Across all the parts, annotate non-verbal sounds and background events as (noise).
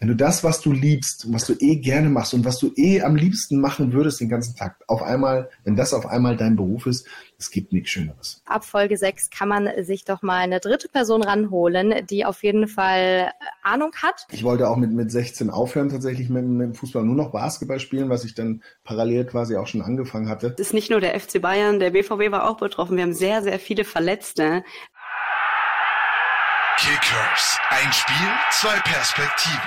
Wenn du das, was du liebst und was du eh gerne machst und was du eh am liebsten machen würdest den ganzen Tag, auf einmal, wenn das auf einmal dein Beruf ist, es gibt nichts Schöneres. Ab Folge 6 kann man sich doch mal eine dritte Person ranholen, die auf jeden Fall Ahnung hat. Ich wollte auch mit, mit 16 aufhören, tatsächlich mit, mit dem Fußball nur noch Basketball spielen, was ich dann parallel quasi auch schon angefangen hatte. Es ist nicht nur der FC Bayern, der BVB war auch betroffen. Wir haben sehr, sehr viele Verletzte. Kickers. Ein Spiel, zwei Perspektiven.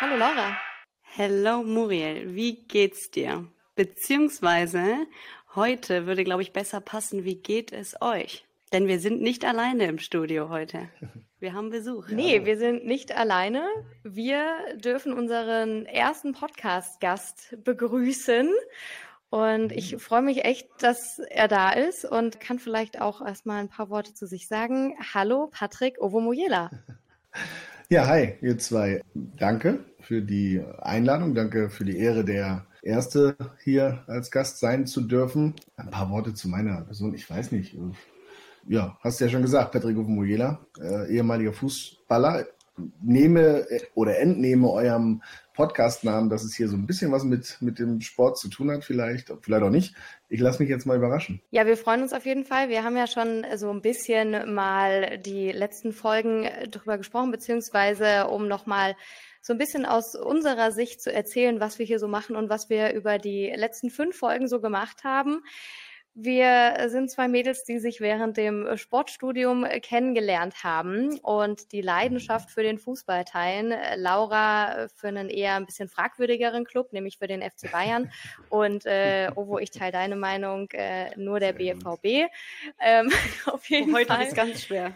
Hallo Laura. Hello Muriel, wie geht's dir? Beziehungsweise heute würde, glaube ich, besser passen, wie geht es euch? Denn wir sind nicht alleine im Studio heute. Wir haben Besuch. Nee, wir sind nicht alleine. Wir dürfen unseren ersten Podcast-Gast begrüßen. Und ich mhm. freue mich echt, dass er da ist und kann vielleicht auch erstmal ein paar Worte zu sich sagen. Hallo, Patrick Ovomoyela. (laughs) Ja, hi, ihr zwei. Danke für die Einladung. Danke für die Ehre, der Erste hier als Gast sein zu dürfen. Ein paar Worte zu meiner Person. Ich weiß nicht. Ja, hast du ja schon gesagt, Patrick Ovomoyela, äh, ehemaliger Fußballer. Nehme oder entnehme eurem Podcast-Namen, dass es hier so ein bisschen was mit, mit dem Sport zu tun hat, vielleicht, vielleicht auch nicht. Ich lasse mich jetzt mal überraschen. Ja, wir freuen uns auf jeden Fall. Wir haben ja schon so ein bisschen mal die letzten Folgen drüber gesprochen, beziehungsweise um nochmal so ein bisschen aus unserer Sicht zu erzählen, was wir hier so machen und was wir über die letzten fünf Folgen so gemacht haben. Wir sind zwei Mädels, die sich während dem Sportstudium kennengelernt haben und die Leidenschaft für den Fußball teilen. Laura für einen eher ein bisschen fragwürdigeren Club, nämlich für den FC Bayern. Und äh, (laughs) Ovo, ich teile deine Meinung, äh, nur der BVB. Ähm, (laughs) auf jeden heute Fall. Heute ist ganz schwer.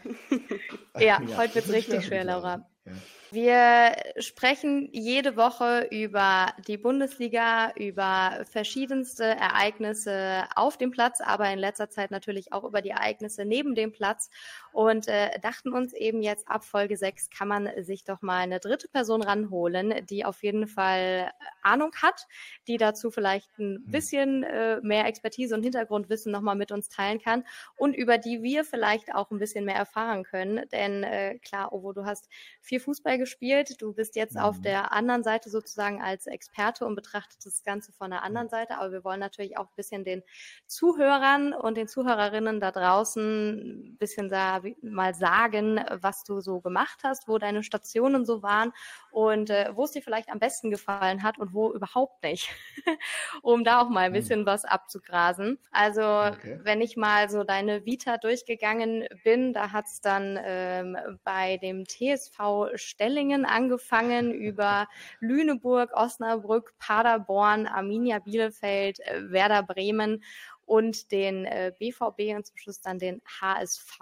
ja, ja heute wird es (laughs) richtig schwer, Laura. Ja. Wir sprechen jede Woche über die Bundesliga, über verschiedenste Ereignisse auf dem Platz, aber in letzter Zeit natürlich auch über die Ereignisse neben dem Platz und äh, dachten uns eben jetzt ab Folge 6 kann man sich doch mal eine dritte Person ranholen, die auf jeden Fall Ahnung hat, die dazu vielleicht ein mhm. bisschen äh, mehr Expertise und Hintergrundwissen nochmal mit uns teilen kann und über die wir vielleicht auch ein bisschen mehr erfahren können. Denn äh, klar, Ovo, du hast viel Fußball gespielt. Du bist jetzt mhm. auf der anderen Seite sozusagen als Experte und betrachtet das Ganze von der anderen Seite. Aber wir wollen natürlich auch ein bisschen den Zuhörern und den Zuhörerinnen da draußen ein bisschen da mal sagen, was du so gemacht hast, wo deine Stationen so waren und äh, wo es dir vielleicht am besten gefallen hat und wo überhaupt nicht, (laughs) um da auch mal ein mhm. bisschen was abzugrasen. Also okay. wenn ich mal so deine Vita durchgegangen bin, da hat es dann ähm, bei dem TSV Stellingen angefangen über Lüneburg, Osnabrück, Paderborn, Arminia Bielefeld, äh, Werder Bremen und den äh, BVB und zum Schluss dann den HSV,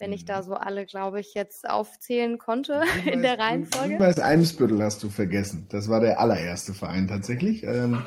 wenn ich da mhm. so alle, glaube ich, jetzt aufzählen konnte (laughs) in der Reihenfolge. Grünweiß Eimsbüttel hast du vergessen. Das war der allererste Verein tatsächlich. Ähm,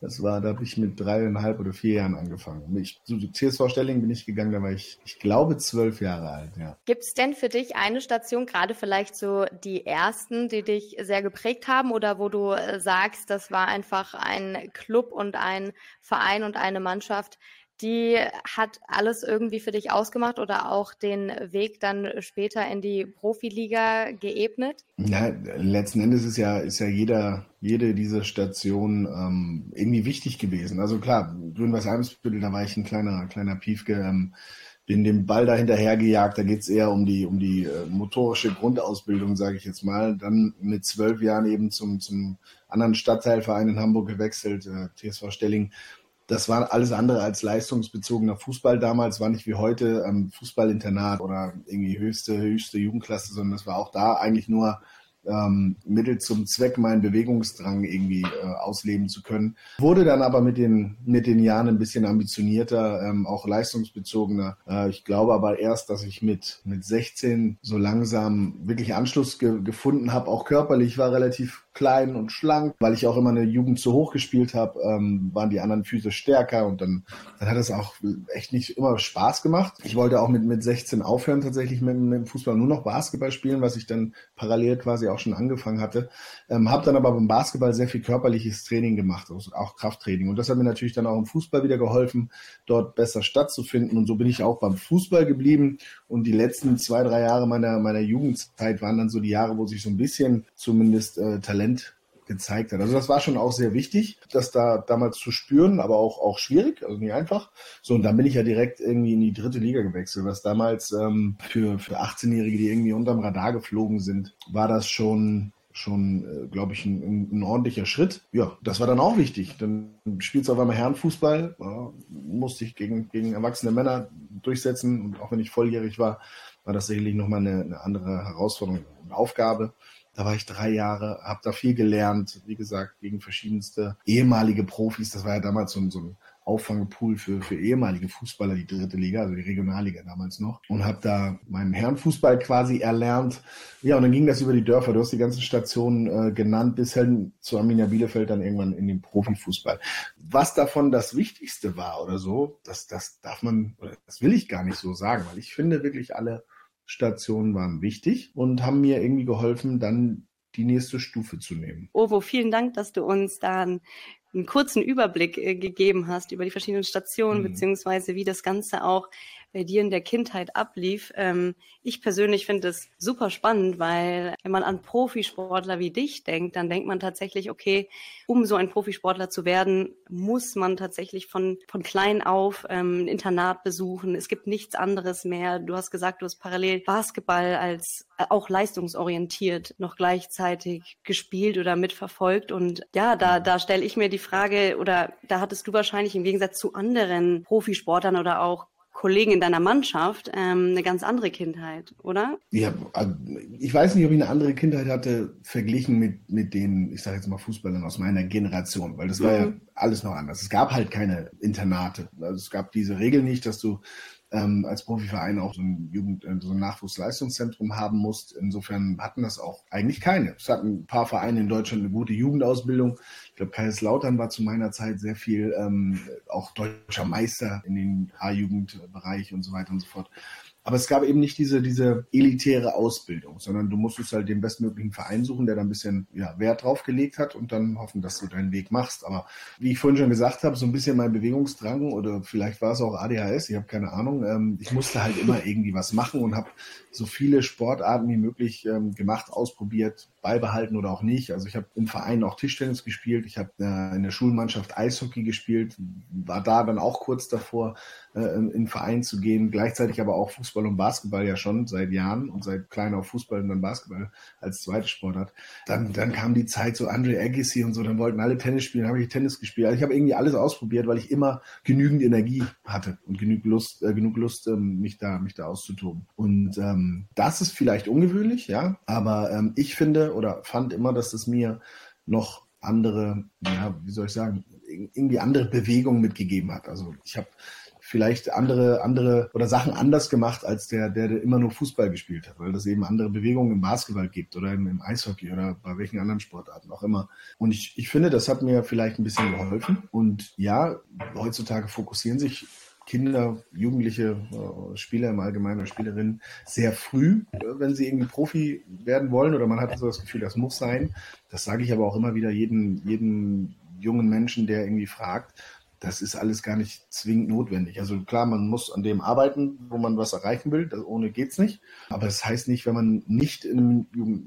das war, da habe ich mit dreieinhalb oder vier Jahren angefangen. Ich, zu CSV Stelling bin ich gegangen, da war ich, ich glaube, zwölf Jahre alt, ja. Gibt es denn für dich eine Station, gerade vielleicht so die ersten, die dich sehr geprägt haben oder wo du äh, sagst, das war einfach ein Club und ein Verein und eine Mannschaft, die hat alles irgendwie für dich ausgemacht oder auch den Weg dann später in die Profiliga geebnet? Ja, letzten Endes ist ja, ist ja jeder, jede dieser Stationen ähm, irgendwie wichtig gewesen. Also klar, Grün-Weiß Eimsbüttel, da war ich ein kleiner, kleiner Piefke, ähm, bin dem Ball da hinterhergejagt, da geht's eher um die, um die äh, motorische Grundausbildung, sage ich jetzt mal. Dann mit zwölf Jahren eben zum, zum anderen Stadtteilverein in Hamburg gewechselt, äh, TSV Stelling das war alles andere als leistungsbezogener Fußball damals, war nicht wie heute ähm, Fußballinternat oder irgendwie höchste, höchste Jugendklasse, sondern das war auch da eigentlich nur ähm, Mittel zum Zweck, meinen Bewegungsdrang irgendwie äh, ausleben zu können. Wurde dann aber mit den, mit den Jahren ein bisschen ambitionierter, ähm, auch leistungsbezogener. Äh, ich glaube aber erst, dass ich mit, mit 16 so langsam wirklich Anschluss ge gefunden habe, auch körperlich war relativ klein und schlank, weil ich auch immer eine Jugend zu hoch gespielt habe, ähm, waren die anderen Füße stärker und dann, dann hat es auch echt nicht immer Spaß gemacht. Ich wollte auch mit, mit 16 aufhören, tatsächlich mit, mit dem Fußball nur noch Basketball spielen, was ich dann parallel quasi auch auch schon angefangen hatte. Ähm, habe dann aber beim Basketball sehr viel körperliches Training gemacht, also auch Krafttraining. Und das hat mir natürlich dann auch im Fußball wieder geholfen, dort besser stattzufinden. Und so bin ich auch beim Fußball geblieben. Und die letzten zwei, drei Jahre meiner, meiner Jugendzeit waren dann so die Jahre, wo sich so ein bisschen zumindest äh, Talent gezeigt hat. Also das war schon auch sehr wichtig, das da damals zu spüren, aber auch, auch schwierig, also nicht einfach. So, und dann bin ich ja direkt irgendwie in die dritte Liga gewechselt, was damals ähm, für, für 18-Jährige, die irgendwie unterm Radar geflogen sind, war das schon schon, äh, glaube ich, ein, ein, ordentlicher Schritt. Ja, das war dann auch wichtig. Dann spielst du auf einmal Herrenfußball, musste ich gegen, gegen erwachsene Männer durchsetzen und auch wenn ich volljährig war, war das sicherlich nochmal eine, eine andere Herausforderung und Aufgabe. Da war ich drei Jahre, habe da viel gelernt, wie gesagt, gegen verschiedenste ehemalige Profis. Das war ja damals so ein, so ein Auffangpool für, für ehemalige Fußballer, die dritte Liga, also die Regionalliga damals noch. Und habe da meinen Herrenfußball quasi erlernt. Ja, und dann ging das über die Dörfer. Du hast die ganzen Stationen äh, genannt, bis hin zu Arminia Bielefeld dann irgendwann in den Profifußball. Was davon das Wichtigste war oder so, das, das darf man, das will ich gar nicht so sagen, weil ich finde wirklich alle Stationen waren wichtig und haben mir irgendwie geholfen, dann die nächste Stufe zu nehmen. Ovo, vielen Dank, dass du uns da einen, einen kurzen Überblick äh, gegeben hast über die verschiedenen Stationen, mhm. beziehungsweise wie das Ganze auch bei dir in der Kindheit ablief. Ähm, ich persönlich finde es super spannend, weil wenn man an Profisportler wie dich denkt, dann denkt man tatsächlich, okay, um so ein Profisportler zu werden, muss man tatsächlich von, von klein auf ähm, ein Internat besuchen. Es gibt nichts anderes mehr. Du hast gesagt, du hast parallel Basketball als äh, auch leistungsorientiert noch gleichzeitig gespielt oder mitverfolgt. Und ja, da, da stelle ich mir die Frage, oder da hattest du wahrscheinlich im Gegensatz zu anderen Profisportlern oder auch Kollegen in deiner Mannschaft ähm, eine ganz andere Kindheit, oder? Ja, also, ich weiß nicht, ob ich eine andere Kindheit hatte, verglichen mit, mit den, ich sage jetzt mal Fußballern aus meiner Generation, weil das mhm. war ja mhm. alles noch anders. Es gab halt keine Internate. Also es gab diese Regel nicht, dass du ähm, als Profiverein auch so ein Jugend-, äh, so ein Nachwuchsleistungszentrum haben musst. Insofern hatten das auch eigentlich keine. Es hatten ein paar Vereine in Deutschland eine gute Jugendausbildung. Ich glaube, Kaiserslautern war zu meiner Zeit sehr viel ähm, auch deutscher Meister in den A-Jugendbereich und so weiter und so fort. Aber es gab eben nicht diese, diese elitäre Ausbildung, sondern du musstest halt den bestmöglichen Verein suchen, der da ein bisschen ja, Wert drauf gelegt hat und dann hoffen, dass du deinen Weg machst. Aber wie ich vorhin schon gesagt habe, so ein bisschen mein Bewegungsdrang oder vielleicht war es auch ADHS, ich habe keine Ahnung. Ähm, ich musste halt immer irgendwie was machen und habe so viele Sportarten wie möglich ähm, gemacht, ausprobiert, beibehalten oder auch nicht. Also ich habe im Verein auch Tischtennis gespielt, ich habe äh, in der Schulmannschaft Eishockey gespielt, war da dann auch kurz davor, äh, in den Verein zu gehen, gleichzeitig aber auch Fußball und Basketball ja schon seit Jahren und seit klein auf Fußball und dann Basketball als zweite Sportart. Dann, dann kam die Zeit so Andre Agassi und so, dann wollten alle Tennis spielen, habe ich Tennis gespielt. Also ich habe irgendwie alles ausprobiert, weil ich immer genügend Energie hatte und genug Lust, äh, genug Lust, ähm, mich da, mich da auszutoben. Und ähm, das ist vielleicht ungewöhnlich, ja, aber ähm, ich finde oder fand immer, dass es mir noch andere, ja, wie soll ich sagen, irgendwie andere Bewegungen mitgegeben hat. Also ich habe vielleicht andere, andere oder Sachen anders gemacht als der, der, immer nur Fußball gespielt hat, weil das eben andere Bewegungen im Basketball gibt oder im, im Eishockey oder bei welchen anderen Sportarten auch immer. Und ich, ich finde, das hat mir vielleicht ein bisschen geholfen. Und ja, heutzutage fokussieren sich Kinder, Jugendliche, äh, Spieler im Allgemeinen Spielerinnen sehr früh, äh, wenn sie irgendwie Profi werden wollen oder man hat so das Gefühl, das muss sein. Das sage ich aber auch immer wieder jedem, jedem jungen Menschen, der irgendwie fragt, das ist alles gar nicht zwingend notwendig. Also klar, man muss an dem arbeiten, wo man was erreichen will, das, ohne geht's nicht. Aber das heißt nicht, wenn man nicht einem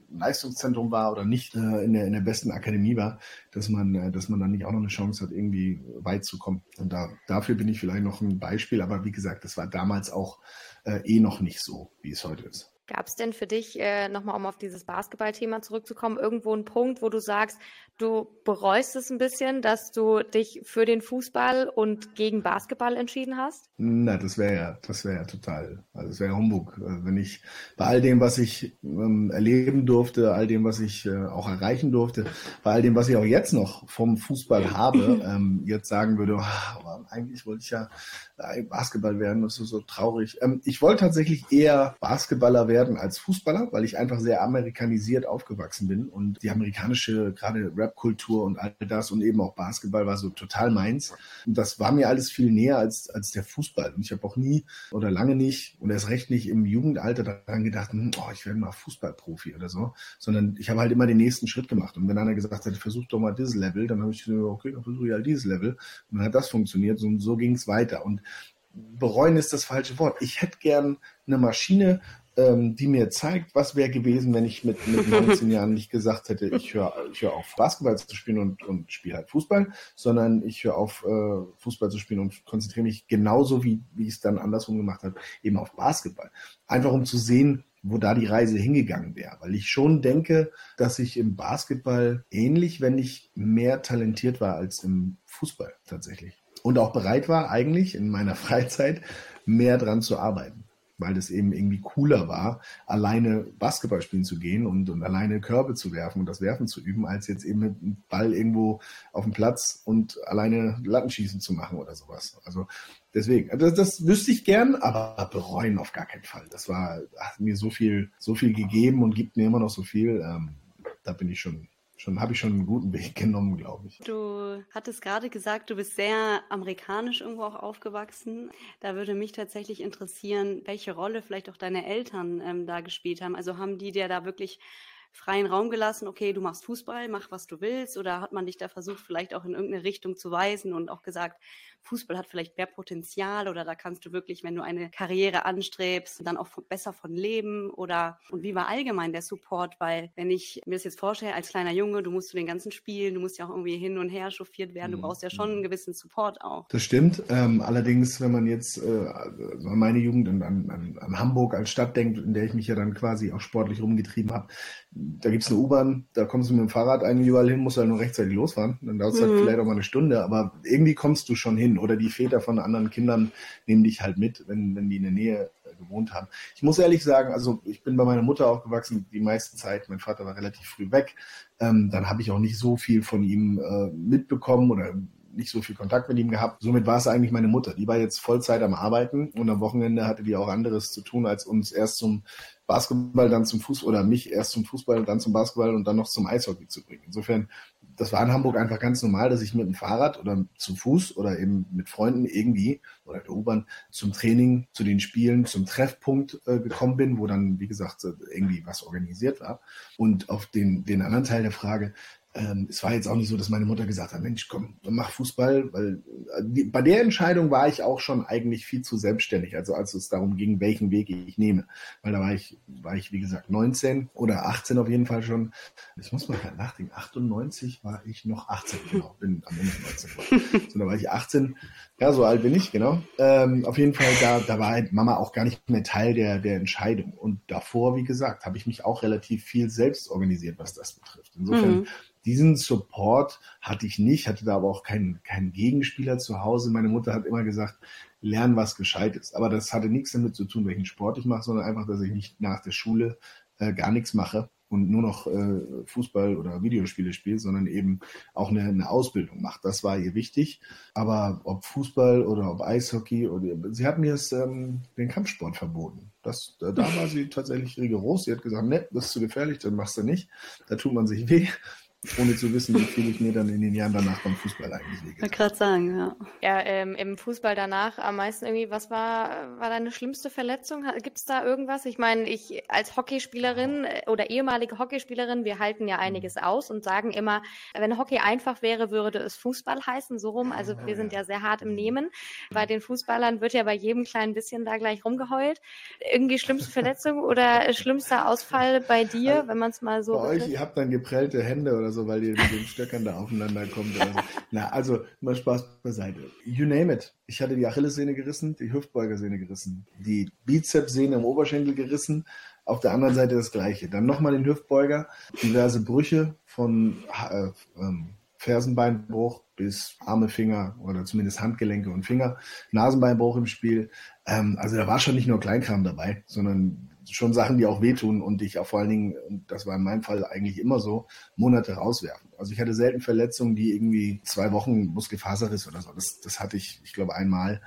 Leistungszentrum war oder nicht äh, in, der, in der besten Akademie war, dass man, äh, dass man dann nicht auch noch eine Chance hat, irgendwie weit zu kommen. Und da, dafür bin ich vielleicht noch ein Beispiel. Aber wie gesagt, das war damals auch äh, eh noch nicht so, wie es heute ist. Gab es denn für dich, äh, nochmal um auf dieses Basketballthema zurückzukommen, irgendwo einen Punkt, wo du sagst, du bereust es ein bisschen, dass du dich für den Fußball und gegen Basketball entschieden hast? Na, das wäre ja, das wäre ja total, also das wäre Humbug. Also wenn ich bei all dem, was ich ähm, erleben durfte, all dem, was ich äh, auch erreichen durfte, bei all dem, was ich auch jetzt noch vom Fußball (laughs) habe, ähm, jetzt sagen würde, oh, eigentlich wollte ich ja Basketball werden, das ist so traurig. Ähm, ich wollte tatsächlich eher Basketballer werden als Fußballer, weil ich einfach sehr amerikanisiert aufgewachsen bin und die amerikanische gerade Rap-Kultur und all das und eben auch Basketball war so total meins. Und das war mir alles viel näher als, als der Fußball. Und ich habe auch nie oder lange nicht und erst recht nicht im Jugendalter daran gedacht, hm, oh, ich werde mal Fußballprofi oder so, sondern ich habe halt immer den nächsten Schritt gemacht. Und wenn einer gesagt hat, versuch doch mal dieses Level, dann habe ich gesagt, okay, dann versuche ich halt dieses Level. Und dann hat das funktioniert und so ging es weiter. Und bereuen ist das falsche Wort. Ich hätte gern eine Maschine, ähm, die mir zeigt, was wäre gewesen, wenn ich mit, mit (laughs) 19 Jahren nicht gesagt hätte, ich höre ich hör auf, Basketball zu spielen und, und spiele halt Fußball, sondern ich höre auf, äh, Fußball zu spielen und konzentriere mich genauso, wie, wie ich es dann andersrum gemacht habe, eben auf Basketball. Einfach um zu sehen, wo da die Reise hingegangen wäre. Weil ich schon denke, dass ich im Basketball ähnlich, wenn nicht mehr talentiert war als im Fußball tatsächlich und auch bereit war, eigentlich in meiner (laughs) Freizeit mehr dran zu arbeiten. Weil es eben irgendwie cooler war, alleine Basketball spielen zu gehen und, und alleine Körbe zu werfen und das Werfen zu üben, als jetzt eben mit einem Ball irgendwo auf dem Platz und alleine Lattenschießen zu machen oder sowas. Also deswegen, das, das wüsste ich gern, aber bereuen auf gar keinen Fall. Das war, hat mir so viel, so viel gegeben und gibt mir immer noch so viel. Ähm, da bin ich schon schon habe ich schon einen guten Weg (laughs) genommen, glaube ich. Du hattest gerade gesagt, du bist sehr amerikanisch irgendwo auch aufgewachsen. Da würde mich tatsächlich interessieren, welche Rolle vielleicht auch deine Eltern ähm, da gespielt haben. Also haben die dir da wirklich freien Raum gelassen, okay, du machst Fußball, mach was du willst, oder hat man dich da versucht, vielleicht auch in irgendeine Richtung zu weisen und auch gesagt, Fußball hat vielleicht mehr Potenzial oder da kannst du wirklich, wenn du eine Karriere anstrebst, dann auch besser von leben oder und wie war allgemein der Support, weil wenn ich mir das jetzt vorstelle, als kleiner Junge, du musst du den ganzen spielen, du musst ja auch irgendwie hin und her chauffiert werden, du mhm. brauchst ja schon einen gewissen Support auch. Das stimmt, ähm, allerdings, wenn man jetzt äh, an meine Jugend an, an, an Hamburg als Stadt denkt, in der ich mich ja dann quasi auch sportlich rumgetrieben habe, da gibt es eine U-Bahn, da kommst du mit dem Fahrrad eigentlich überall hin, musst halt nur rechtzeitig losfahren. Dann dauert es halt mhm. halt vielleicht auch mal eine Stunde, aber irgendwie kommst du schon hin. Oder die Väter von anderen Kindern nehmen dich halt mit, wenn, wenn die in der Nähe äh, gewohnt haben. Ich muss ehrlich sagen, also ich bin bei meiner Mutter aufgewachsen, die meiste Zeit, mein Vater war relativ früh weg. Ähm, dann habe ich auch nicht so viel von ihm äh, mitbekommen oder nicht so viel Kontakt mit ihm gehabt. Somit war es eigentlich meine Mutter. Die war jetzt Vollzeit am Arbeiten und am Wochenende hatte die auch anderes zu tun, als uns erst zum Basketball, dann zum Fußball oder mich erst zum Fußball, dann zum Basketball und dann noch zum Eishockey zu bringen. Insofern, das war in Hamburg einfach ganz normal, dass ich mit dem Fahrrad oder zu Fuß oder eben mit Freunden irgendwie oder der U-Bahn zum Training, zu den Spielen, zum Treffpunkt äh, gekommen bin, wo dann, wie gesagt, irgendwie was organisiert war. Und auf den, den anderen Teil der Frage, ähm, es war jetzt auch nicht so, dass meine Mutter gesagt hat, Mensch, komm, mach Fußball, weil äh, die, bei der Entscheidung war ich auch schon eigentlich viel zu selbstständig, also als es darum ging, welchen Weg ich nehme. Weil da war ich, war ich, wie gesagt, 19 oder 18 auf jeden Fall schon. Ich muss mal nachdenken, 98 war ich noch 18, genau, bin am Ende 19. (laughs) So, da war ich 18, ja, so alt bin ich, genau. Ähm, auf jeden Fall, da, da war halt Mama auch gar nicht mehr Teil der, der Entscheidung. Und davor, wie gesagt, habe ich mich auch relativ viel selbst organisiert, was das betrifft. Insofern mhm diesen Support hatte ich nicht, hatte da aber auch keinen, keinen Gegenspieler zu Hause. Meine Mutter hat immer gesagt, lern was gescheit ist. Aber das hatte nichts damit zu tun, welchen Sport ich mache, sondern einfach, dass ich nicht nach der Schule äh, gar nichts mache und nur noch äh, Fußball oder Videospiele spiele, sondern eben auch eine, eine Ausbildung macht. Das war ihr wichtig. Aber ob Fußball oder ob Eishockey oder sie hat mir es, ähm, den Kampfsport verboten. Das, da, da war sie tatsächlich rigoros. Sie hat gesagt, ne, das ist zu gefährlich, dann machst du nicht. Da tut man sich weh ohne zu wissen, wie viel ich mir dann in den Jahren danach beim Fußball eigentlich lege. Ich wollte gerade sagen, ja. Ja, ähm, im Fußball danach am meisten irgendwie, was war, war deine schlimmste Verletzung? Gibt es da irgendwas? Ich meine, ich als Hockeyspielerin äh, oder ehemalige Hockeyspielerin, wir halten ja einiges mhm. aus und sagen immer, wenn Hockey einfach wäre, würde es Fußball heißen, so rum. Also wir sind ja sehr hart im Nehmen. Bei den Fußballern wird ja bei jedem kleinen bisschen da gleich rumgeheult. Irgendwie schlimmste Verletzung oder schlimmster Ausfall bei dir, also, wenn man es mal so. Bei euch, ihr habt dann geprellte Hände oder oder so, weil ihr mit den Stöckern da aufeinander kommt. Oder so. Na, also mal Spaß beiseite. You name it. Ich hatte die Achillessehne gerissen, die Hüftbeugersehne gerissen, die Bizepssehne im Oberschenkel gerissen. Auf der anderen Seite das Gleiche. Dann nochmal den Hüftbeuger, diverse Brüche von äh, ähm, Fersenbeinbruch bis Arme, Finger oder zumindest Handgelenke und Finger, Nasenbeinbruch im Spiel. Ähm, also da war schon nicht nur Kleinkram dabei, sondern schon Sachen, die auch wehtun und dich auch vor allen Dingen, und das war in meinem Fall eigentlich immer so, Monate rauswerfen. Also ich hatte selten Verletzungen, die irgendwie zwei Wochen Muskelfaserriss oder so. Das, das hatte ich, ich glaube, einmal.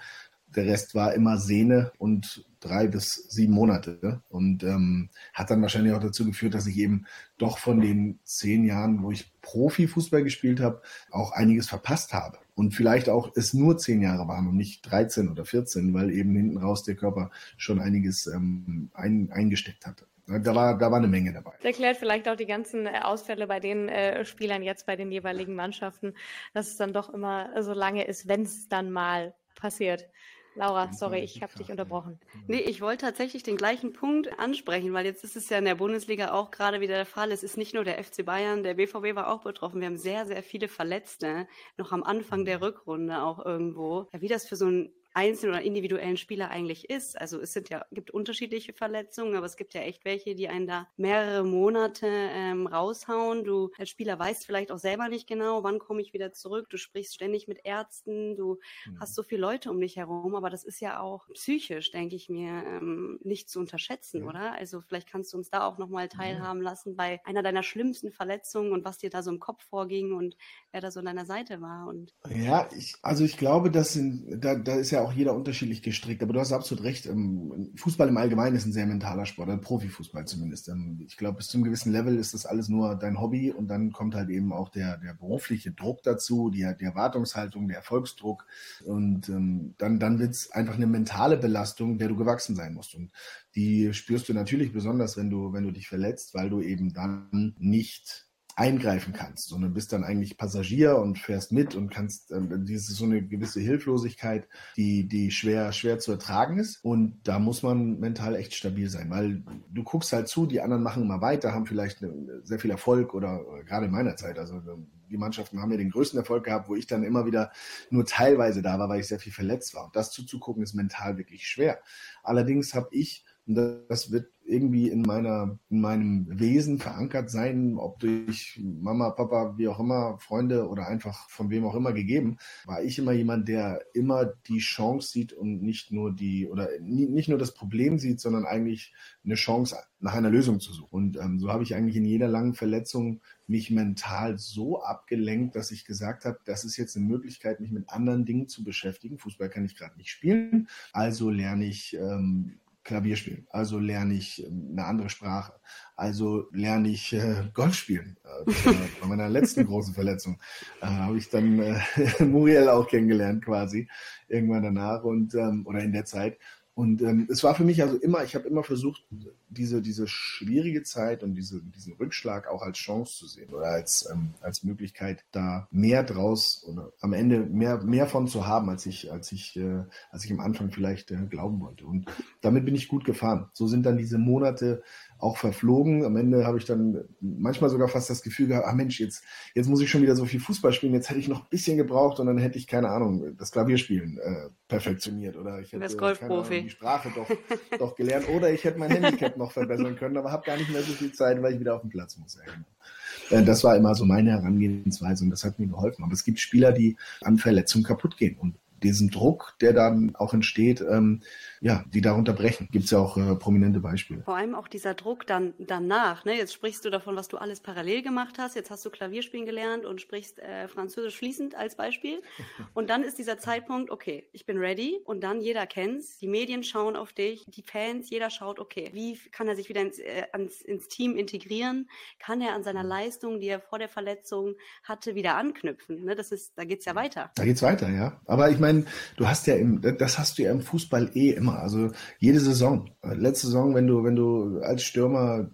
der Rest war immer Sehne und drei bis sieben Monate. Und ähm, hat dann wahrscheinlich auch dazu geführt, dass ich eben doch von den zehn Jahren, wo ich Profifußball gespielt habe, auch einiges verpasst habe. Und vielleicht auch es nur zehn Jahre waren und nicht 13 oder 14, weil eben hinten raus der Körper schon einiges ähm, ein, eingesteckt hatte. Da war, da war eine Menge dabei. Das erklärt vielleicht auch die ganzen äh, Ausfälle bei den äh, Spielern jetzt bei den jeweiligen Mannschaften, dass es dann doch immer so lange ist, wenn es dann mal passiert. Laura, sorry, ich habe dich unterbrochen. Nee, ich wollte tatsächlich den gleichen Punkt ansprechen, weil jetzt ist es ja in der Bundesliga auch gerade wieder der Fall. Es ist nicht nur der FC Bayern, der BVB war auch betroffen. Wir haben sehr, sehr viele Verletzte, noch am Anfang der Rückrunde auch irgendwo. Ja, wie das für so ein einzelnen oder individuellen Spieler eigentlich ist. Also es sind ja, gibt unterschiedliche Verletzungen, aber es gibt ja echt welche, die einen da mehrere Monate ähm, raushauen. Du als Spieler weißt vielleicht auch selber nicht genau, wann komme ich wieder zurück. Du sprichst ständig mit Ärzten, du mhm. hast so viele Leute um dich herum, aber das ist ja auch psychisch, denke ich mir, ähm, nicht zu unterschätzen, ja. oder? Also vielleicht kannst du uns da auch nochmal teilhaben ja. lassen bei einer deiner schlimmsten Verletzungen und was dir da so im Kopf vorging und wer da so an deiner Seite war. Und ja, ich, also ich glaube, das sind, da, da ist ja auch jeder unterschiedlich gestrickt, aber du hast absolut recht. Ähm, Fußball im Allgemeinen ist ein sehr mentaler Sport, ein Profifußball zumindest. Ähm, ich glaube, bis zu einem gewissen Level ist das alles nur dein Hobby und dann kommt halt eben auch der, der berufliche Druck dazu, die, die Erwartungshaltung, der Erfolgsdruck und ähm, dann, dann wird es einfach eine mentale Belastung, der du gewachsen sein musst. Und die spürst du natürlich besonders, wenn du, wenn du dich verletzt, weil du eben dann nicht eingreifen kannst, sondern bist dann eigentlich Passagier und fährst mit und kannst, äh, diese so eine gewisse Hilflosigkeit, die, die schwer, schwer zu ertragen ist. Und da muss man mental echt stabil sein, weil du guckst halt zu, die anderen machen immer weiter, haben vielleicht eine, sehr viel Erfolg oder, oder gerade in meiner Zeit, also die Mannschaften haben ja den größten Erfolg gehabt, wo ich dann immer wieder nur teilweise da war, weil ich sehr viel verletzt war. Und das zuzugucken ist mental wirklich schwer. Allerdings habe ich und das wird irgendwie in meiner, in meinem Wesen verankert sein, ob durch Mama, Papa, wie auch immer, Freunde oder einfach von wem auch immer gegeben, war ich immer jemand, der immer die Chance sieht und nicht nur die, oder nicht nur das Problem sieht, sondern eigentlich eine Chance nach einer Lösung zu suchen. Und ähm, so habe ich eigentlich in jeder langen Verletzung mich mental so abgelenkt, dass ich gesagt habe, das ist jetzt eine Möglichkeit, mich mit anderen Dingen zu beschäftigen. Fußball kann ich gerade nicht spielen, also lerne ich ähm, Klavier spielen. Also lerne ich ähm, eine andere Sprache. Also lerne ich äh, Golf spielen. Äh, bei meiner letzten großen Verletzung äh, habe ich dann äh, (laughs) Muriel auch kennengelernt quasi irgendwann danach und ähm, oder in der Zeit. Und ähm, es war für mich also immer, ich habe immer versucht, diese, diese schwierige Zeit und diese, diesen Rückschlag auch als Chance zu sehen oder als, ähm, als Möglichkeit, da mehr draus oder am Ende mehr, mehr von zu haben, als ich, als ich, äh, als ich am Anfang vielleicht äh, glauben wollte. Und damit bin ich gut gefahren. So sind dann diese Monate auch verflogen. Am Ende habe ich dann manchmal sogar fast das Gefühl gehabt, ah Mensch, jetzt, jetzt muss ich schon wieder so viel Fußball spielen, jetzt hätte ich noch ein bisschen gebraucht und dann hätte ich, keine Ahnung, das Klavierspielen äh, perfektioniert oder ich hätte Ahnung, die Sprache doch, (laughs) doch gelernt oder ich hätte mein Handicap noch verbessern können, aber habe gar nicht mehr so viel Zeit, weil ich wieder auf den Platz muss. Genau. Äh, das war immer so meine Herangehensweise und das hat mir geholfen. Aber es gibt Spieler, die an Verletzungen kaputt gehen und diesen Druck, der dann auch entsteht, ähm, ja, die darunter brechen. Gibt es ja auch äh, prominente Beispiele. Vor allem auch dieser Druck dann danach. Ne? Jetzt sprichst du davon, was du alles parallel gemacht hast. Jetzt hast du Klavierspielen gelernt und sprichst äh, Französisch fließend als Beispiel. (laughs) Und dann ist dieser Zeitpunkt, okay, ich bin ready. Und dann jeder kennt's. Die Medien schauen auf dich, die Fans, jeder schaut, okay, wie kann er sich wieder ins, äh, ans, ins Team integrieren? Kann er an seiner Leistung, die er vor der Verletzung hatte, wieder anknüpfen? Ne? Das ist, da geht's ja weiter. Da geht's weiter, ja. Aber ich meine, du hast ja im, das hast du ja im Fußball eh immer. Also jede Saison. Letzte Saison, wenn du, wenn du als Stürmer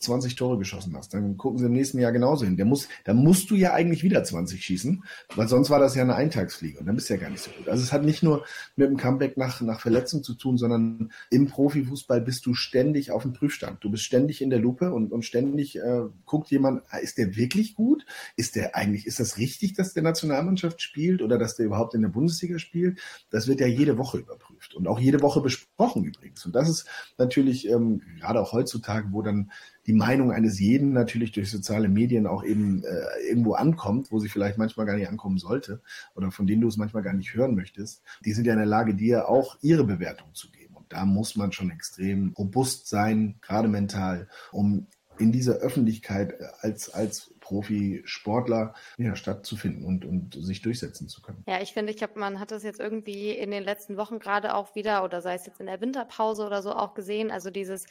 20 Tore geschossen hast, dann gucken sie im nächsten Jahr genauso hin. Der muss, da musst du ja eigentlich wieder 20 schießen, weil sonst war das ja eine Eintagsfliege und dann bist du ja gar nicht so gut. Also es hat nicht nur mit dem Comeback nach, nach Verletzung zu tun, sondern im Profifußball bist du ständig auf dem Prüfstand. Du bist ständig in der Lupe und, und ständig äh, guckt jemand, ah, ist der wirklich gut? Ist der eigentlich, ist das richtig, dass der Nationalmannschaft spielt oder dass der überhaupt in der Bundesliga spielt? Das wird ja jede Woche überprüft und auch jede Woche Woche besprochen übrigens. Und das ist natürlich ähm, gerade auch heutzutage, wo dann die Meinung eines jeden natürlich durch soziale Medien auch eben äh, irgendwo ankommt, wo sie vielleicht manchmal gar nicht ankommen sollte oder von denen du es manchmal gar nicht hören möchtest, die sind ja in der Lage, dir auch ihre Bewertung zu geben. Und da muss man schon extrem robust sein, gerade mental, um in dieser Öffentlichkeit als, als Profisportler ja, stattzufinden und, und sich durchsetzen zu können. Ja, ich finde, ich habe, man hat das jetzt irgendwie in den letzten Wochen gerade auch wieder, oder sei es jetzt in der Winterpause oder so auch gesehen, also dieses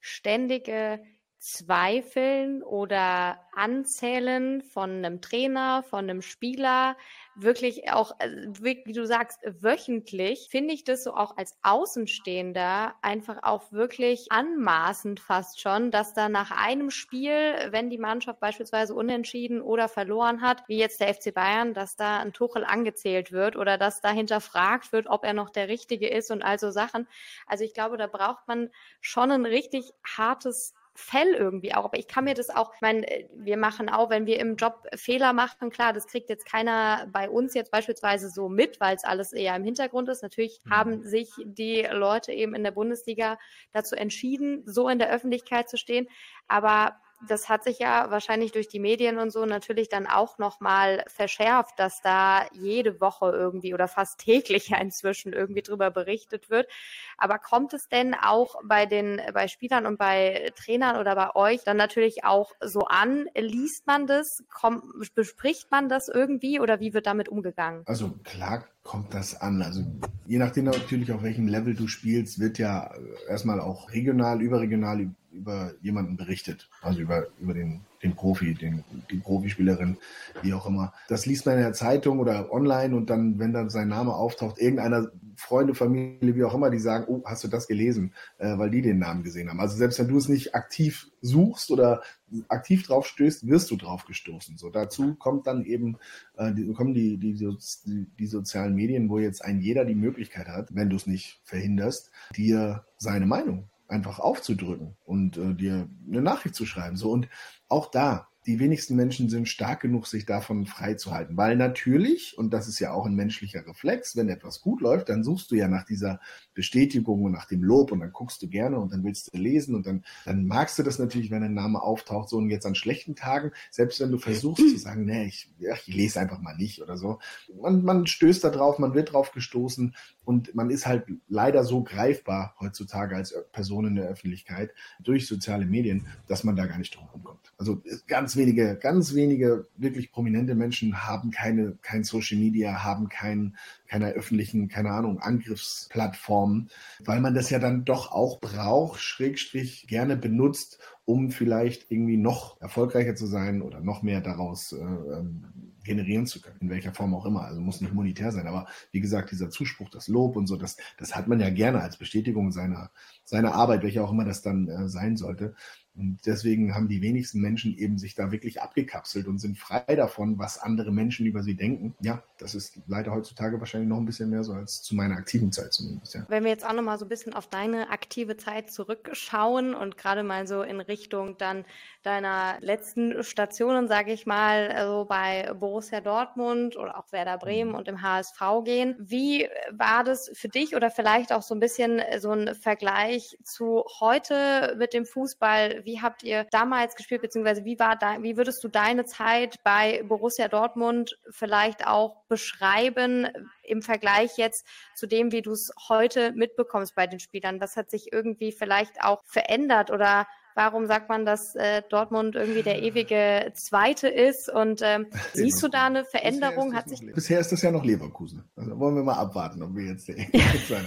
ständige Zweifeln oder Anzählen von einem Trainer, von einem Spieler, wirklich auch, äh, wie du sagst, wöchentlich, finde ich das so auch als Außenstehender einfach auch wirklich anmaßend fast schon, dass da nach einem Spiel, wenn die Mannschaft beispielsweise unentschieden oder verloren hat, wie jetzt der FC Bayern, dass da ein Tuchel angezählt wird oder dass da hinterfragt wird, ob er noch der Richtige ist und all so Sachen. Also ich glaube, da braucht man schon ein richtig hartes Fell irgendwie auch. Aber ich kann mir das auch, ich meine, äh, wir machen auch, wenn wir im Job Fehler machen, klar, das kriegt jetzt keiner bei uns jetzt beispielsweise so mit, weil es alles eher im Hintergrund ist. Natürlich mhm. haben sich die Leute eben in der Bundesliga dazu entschieden, so in der Öffentlichkeit zu stehen. Aber das hat sich ja wahrscheinlich durch die Medien und so natürlich dann auch nochmal verschärft, dass da jede Woche irgendwie oder fast täglich (laughs) ja inzwischen irgendwie drüber berichtet wird. Aber kommt es denn auch bei den, bei Spielern und bei Trainern oder bei euch dann natürlich auch so an? Liest man das? Kommt, bespricht man das irgendwie oder wie wird damit umgegangen? Also klar kommt das an. Also je nachdem natürlich auf welchem Level du spielst, wird ja erstmal auch regional, überregional über jemanden berichtet, also über, über den, den Profi, den, die Profispielerin, wie auch immer. Das liest man in der Zeitung oder online und dann, wenn dann sein Name auftaucht, irgendeiner Freunde, Familie, wie auch immer, die sagen, oh, hast du das gelesen, äh, weil die den Namen gesehen haben. Also selbst wenn du es nicht aktiv suchst oder aktiv drauf stößt, wirst du drauf gestoßen. So dazu kommt dann eben, äh, die, kommen die, die, die, die sozialen Medien, wo jetzt ein jeder die Möglichkeit hat, wenn du es nicht verhinderst, dir seine Meinung einfach aufzudrücken und äh, dir eine Nachricht zu schreiben. So und auch da die wenigsten Menschen sind stark genug, sich davon freizuhalten. Weil natürlich, und das ist ja auch ein menschlicher Reflex, wenn etwas gut läuft, dann suchst du ja nach dieser Bestätigung und nach dem Lob und dann guckst du gerne und dann willst du lesen und dann, dann magst du das natürlich, wenn ein Name auftaucht, so und jetzt an schlechten Tagen, selbst wenn du versuchst zu sagen, nee, ich, ja, ich lese einfach mal nicht oder so. Man, man stößt da drauf, man wird drauf gestoßen und man ist halt leider so greifbar heutzutage als Person in der Öffentlichkeit durch soziale Medien, dass man da gar nicht drum kommt. Also ganz wenige, ganz wenige wirklich prominente Menschen haben keine, kein Social Media, haben kein, keine öffentlichen, keine Ahnung, Angriffsplattformen, weil man das ja dann doch auch braucht, schrägstrich gerne benutzt, um vielleicht irgendwie noch erfolgreicher zu sein oder noch mehr daraus äh, ähm, generieren zu können, in welcher Form auch immer. Also muss nicht monetär sein, aber wie gesagt, dieser Zuspruch, das Lob und so, das, das hat man ja gerne als Bestätigung seiner, seiner Arbeit, welche auch immer das dann äh, sein sollte. Und deswegen haben die wenigsten Menschen eben sich da wirklich abgekapselt und sind frei davon, was andere Menschen über sie denken. Ja, das ist leider heutzutage wahrscheinlich noch ein bisschen mehr so als zu meiner aktiven Zeit zumindest. Ja. Wenn wir jetzt auch noch mal so ein bisschen auf deine aktive Zeit zurückschauen und gerade mal so in Richtung dann deiner letzten Stationen, sage ich mal, also bei Borussia Dortmund oder auch Werder Bremen mhm. und im HSV gehen. Wie war das für dich oder vielleicht auch so ein bisschen so ein Vergleich zu heute mit dem Fußball? Wie habt ihr damals gespielt, beziehungsweise wie war da, wie würdest du deine Zeit bei Borussia Dortmund vielleicht auch beschreiben im Vergleich jetzt zu dem, wie du es heute mitbekommst bei den Spielern? Was hat sich irgendwie vielleicht auch verändert oder Warum sagt man, dass äh, Dortmund irgendwie der ewige Zweite ist? Und ähm, siehst du da eine Veränderung? Bisher Hat sich Bisher ist das ja noch Leverkusen. Also wollen wir mal abwarten, ob wir jetzt (laughs) der ewige Zweite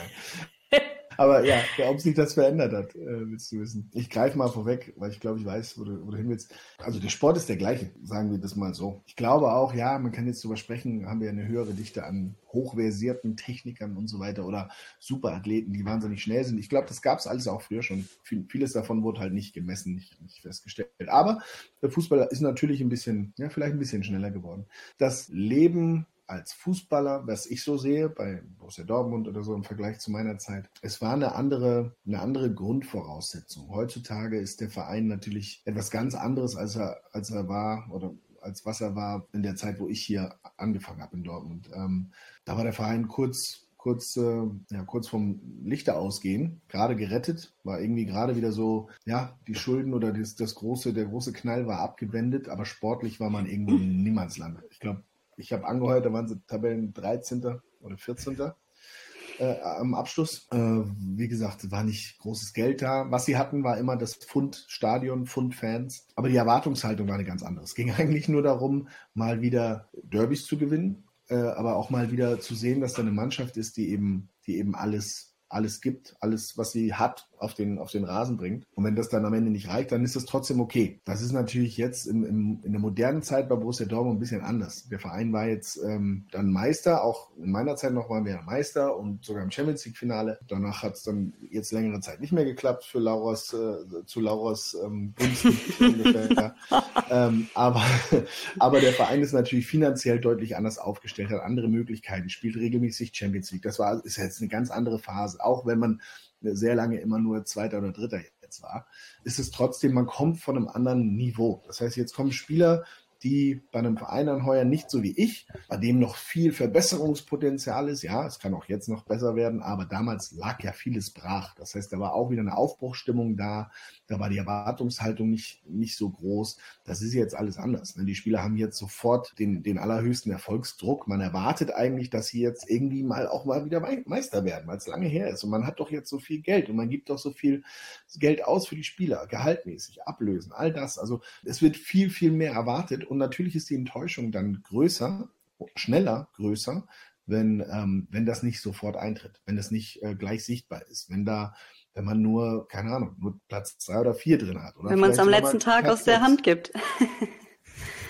aber ja, ob sich das verändert hat, äh, willst du wissen. Ich greife mal vorweg, weil ich glaube, ich weiß, wo du, wo du hin willst. Also der Sport ist der gleiche, sagen wir das mal so. Ich glaube auch, ja, man kann jetzt darüber sprechen, haben wir eine höhere Dichte an hochversierten Technikern und so weiter oder Superathleten, die wahnsinnig schnell sind. Ich glaube, das gab es alles auch früher schon. Vieles davon wurde halt nicht gemessen, nicht, nicht festgestellt. Aber der Fußballer ist natürlich ein bisschen, ja, vielleicht ein bisschen schneller geworden. Das Leben als Fußballer, was ich so sehe, bei Borussia Dortmund oder so im Vergleich zu meiner Zeit, es war eine andere, eine andere Grundvoraussetzung. Heutzutage ist der Verein natürlich etwas ganz anderes, als er, als er war oder als was er war in der Zeit, wo ich hier angefangen habe in Dortmund. Ähm, da war der Verein kurz kurz, äh, ja, kurz vom Lichter ausgehen, gerade gerettet, war irgendwie gerade wieder so, ja, die Schulden oder das, das große, der große Knall war abgewendet, aber sportlich war man irgendwo in Niemandsland. Ich glaube, ich habe angeheuert, da waren sie Tabellen 13. oder 14. äh, am Abschluss. Äh, wie gesagt, war nicht großes Geld da. Was sie hatten, war immer das Pfund-Stadion, Pfund-Fans. Aber die Erwartungshaltung war eine ganz andere. Es ging (laughs) eigentlich nur darum, mal wieder Derbys zu gewinnen, äh, aber auch mal wieder zu sehen, dass da eine Mannschaft ist, die eben, die eben alles alles gibt, alles, was sie hat, auf den, auf den Rasen bringt. Und wenn das dann am Ende nicht reicht, dann ist das trotzdem okay. Das ist natürlich jetzt im, im, in der modernen Zeit bei Borussia Dortmund ein bisschen anders. Der Verein war jetzt ähm, dann Meister, auch in meiner Zeit noch waren wir Meister und sogar im Champions League Finale. Danach hat es dann jetzt längere Zeit nicht mehr geklappt für Lauras, äh, zu Lauras ähm, Gunsten (laughs) (laughs) ungefähr. ähm, aber, (laughs) aber der Verein ist natürlich finanziell deutlich anders aufgestellt, hat andere Möglichkeiten, spielt regelmäßig Champions League. Das war, ist jetzt eine ganz andere Phase. Auch wenn man sehr lange immer nur Zweiter oder Dritter jetzt war, ist es trotzdem, man kommt von einem anderen Niveau. Das heißt, jetzt kommen Spieler, die bei einem Verein anheuern, nicht so wie ich, bei dem noch viel Verbesserungspotenzial ist. Ja, es kann auch jetzt noch besser werden, aber damals lag ja vieles brach. Das heißt, da war auch wieder eine Aufbruchstimmung da, da war die Erwartungshaltung nicht, nicht so groß. Das ist jetzt alles anders. Ne? Die Spieler haben jetzt sofort den, den allerhöchsten Erfolgsdruck. Man erwartet eigentlich, dass sie jetzt irgendwie mal auch mal wieder Meister werden, weil es lange her ist. Und man hat doch jetzt so viel Geld und man gibt doch so viel Geld aus für die Spieler, gehaltmäßig, ablösen, all das. Also es wird viel, viel mehr erwartet und natürlich ist die Enttäuschung dann größer, schneller größer, wenn, ähm, wenn das nicht sofort eintritt, wenn das nicht äh, gleich sichtbar ist, wenn da, wenn man nur, keine Ahnung, nur Platz zwei oder vier drin hat. Oder wenn man es am letzten Tag aus der Hand gibt. (laughs)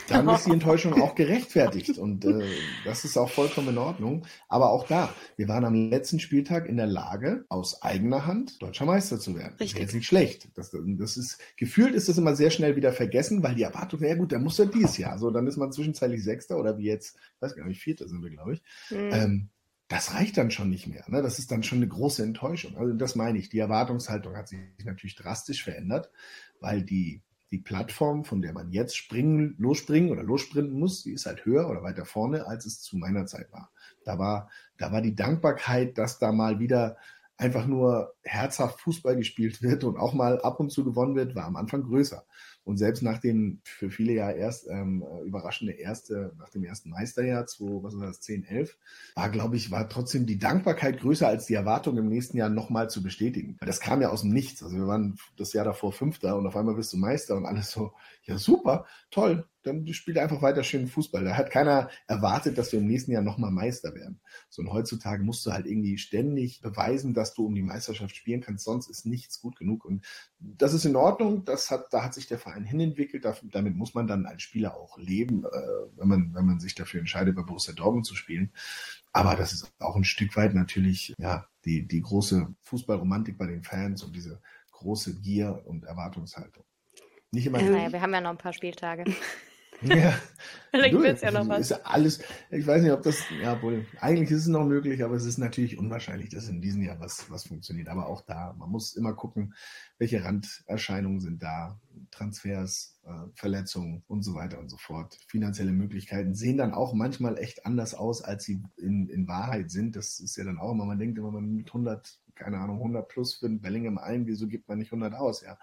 dann ist die Enttäuschung auch gerechtfertigt und äh, das ist auch vollkommen in Ordnung. Aber auch da, wir waren am letzten Spieltag in der Lage, aus eigener Hand deutscher Meister zu werden. Richtig. Das ist jetzt nicht schlecht. Das, das ist, gefühlt ist das immer sehr schnell wieder vergessen, weil die Erwartung, ja gut, dann muss er dies Jahr. So, dann ist man zwischenzeitlich Sechster oder wie jetzt, ich weiß gar nicht, Vierter sind wir, glaube ich. Mhm. Ähm, das reicht dann schon nicht mehr. Ne? Das ist dann schon eine große Enttäuschung. Also das meine ich. Die Erwartungshaltung hat sich natürlich drastisch verändert, weil die die Plattform, von der man jetzt springen, losspringen oder lossprinten muss, die ist halt höher oder weiter vorne, als es zu meiner Zeit war. Da war, da war die Dankbarkeit, dass da mal wieder einfach nur herzhaft Fußball gespielt wird und auch mal ab und zu gewonnen wird, war am Anfang größer. Und selbst nach dem für viele ja erst ähm, überraschende erste, nach dem ersten Meisterjahr, 2, was war das, 10, 11, war, glaube ich, war trotzdem die Dankbarkeit größer als die Erwartung, im nächsten Jahr nochmal zu bestätigen. Das kam ja aus dem Nichts. Also wir waren das Jahr davor Fünfter und auf einmal bist du Meister und alles so, ja super, toll, dann spielt einfach weiter schön Fußball. Da hat keiner erwartet, dass wir im nächsten Jahr nochmal Meister werden. So und heutzutage musst du halt irgendwie ständig beweisen, dass du um die Meisterschaft spielen kannst, sonst ist nichts gut genug. Und das ist in Ordnung, das hat, da hat sich der Verein hinentwickelt, damit muss man dann als Spieler auch leben, äh, wenn man, wenn man sich dafür entscheidet, bei Borussia Dortmund zu spielen. Aber das ist auch ein Stück weit natürlich, ja, die, die große Fußballromantik bei den Fans und diese große Gier und Erwartungshaltung. Nicht immer. Naja, wir haben ja noch ein paar Spieltage. (laughs) Ja, (laughs) Vielleicht wird es ja noch was. Ist alles, ich weiß nicht, ob das, ja wohl, eigentlich ist es noch möglich, aber es ist natürlich unwahrscheinlich, dass in diesem Jahr was, was funktioniert. Aber auch da, man muss immer gucken, welche Randerscheinungen sind da, Transfers, äh, Verletzungen und so weiter und so fort. Finanzielle Möglichkeiten sehen dann auch manchmal echt anders aus, als sie in, in Wahrheit sind. Das ist ja dann auch immer, man denkt immer, man mit 100, keine Ahnung, 100 plus für ein Bellingham ein, wieso gibt man nicht 100 aus, ja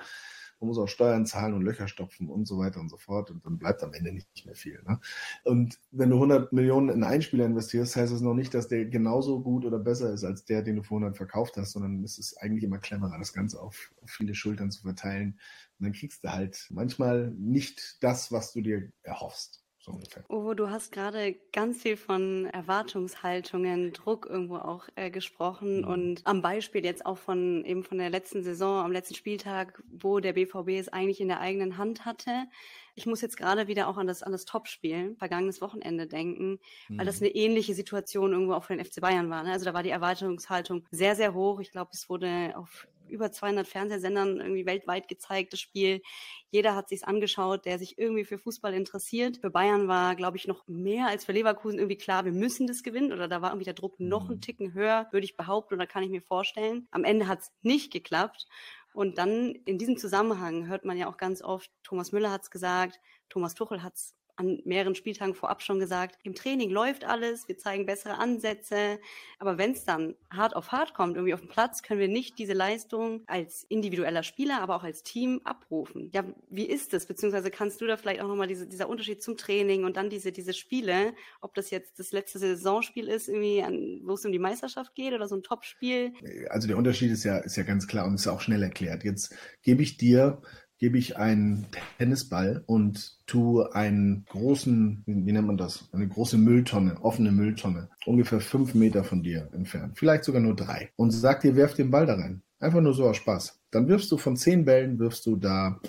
man muss auch Steuern zahlen und Löcher stopfen und so weiter und so fort und dann bleibt am Ende nicht mehr viel. Ne? Und wenn du 100 Millionen in einen Spieler investierst, heißt das noch nicht, dass der genauso gut oder besser ist als der, den du vor 100 verkauft hast, sondern es ist eigentlich immer cleverer, das Ganze auf, auf viele Schultern zu verteilen. Und dann kriegst du halt manchmal nicht das, was du dir erhoffst. So ungefähr. Uwe, du hast gerade ganz viel von Erwartungshaltungen, Druck irgendwo auch äh, gesprochen mhm. und am Beispiel jetzt auch von eben von der letzten Saison, am letzten Spieltag, wo der BVB es eigentlich in der eigenen Hand hatte. Ich muss jetzt gerade wieder auch an das, an das Topspiel, vergangenes Wochenende denken, mhm. weil das mhm. eine ähnliche Situation irgendwo auch für den FC Bayern war. Ne? Also da war die Erwartungshaltung sehr, sehr hoch. Ich glaube, es wurde auf über 200 Fernsehsendern irgendwie weltweit gezeigt, das Spiel. Jeder hat sich's angeschaut, der sich irgendwie für Fußball interessiert. Für Bayern war, glaube ich, noch mehr als für Leverkusen irgendwie klar, wir müssen das gewinnen. Oder da war irgendwie der Druck noch einen mhm. Ticken höher, würde ich behaupten, oder kann ich mir vorstellen. Am Ende hat's nicht geklappt. Und dann in diesem Zusammenhang hört man ja auch ganz oft, Thomas Müller hat's gesagt, Thomas Tuchel hat's an mehreren Spieltagen vorab schon gesagt, im Training läuft alles, wir zeigen bessere Ansätze. Aber wenn es dann hart auf hart kommt, irgendwie auf dem Platz, können wir nicht diese Leistung als individueller Spieler, aber auch als Team abrufen. Ja, wie ist das? Beziehungsweise kannst du da vielleicht auch nochmal diese, dieser Unterschied zum Training und dann diese, diese Spiele, ob das jetzt das letzte Saisonspiel ist, irgendwie, wo es um die Meisterschaft geht oder so ein Topspiel? Also der Unterschied ist ja, ist ja ganz klar und ist auch schnell erklärt. Jetzt gebe ich dir gebe ich einen Tennisball und tue einen großen, wie nennt man das? Eine große Mülltonne, offene Mülltonne, ungefähr fünf Meter von dir entfernt, vielleicht sogar nur drei. Und sag dir, werf den Ball da rein. Einfach nur so aus Spaß. Dann wirfst du von zehn Bällen, wirfst du da,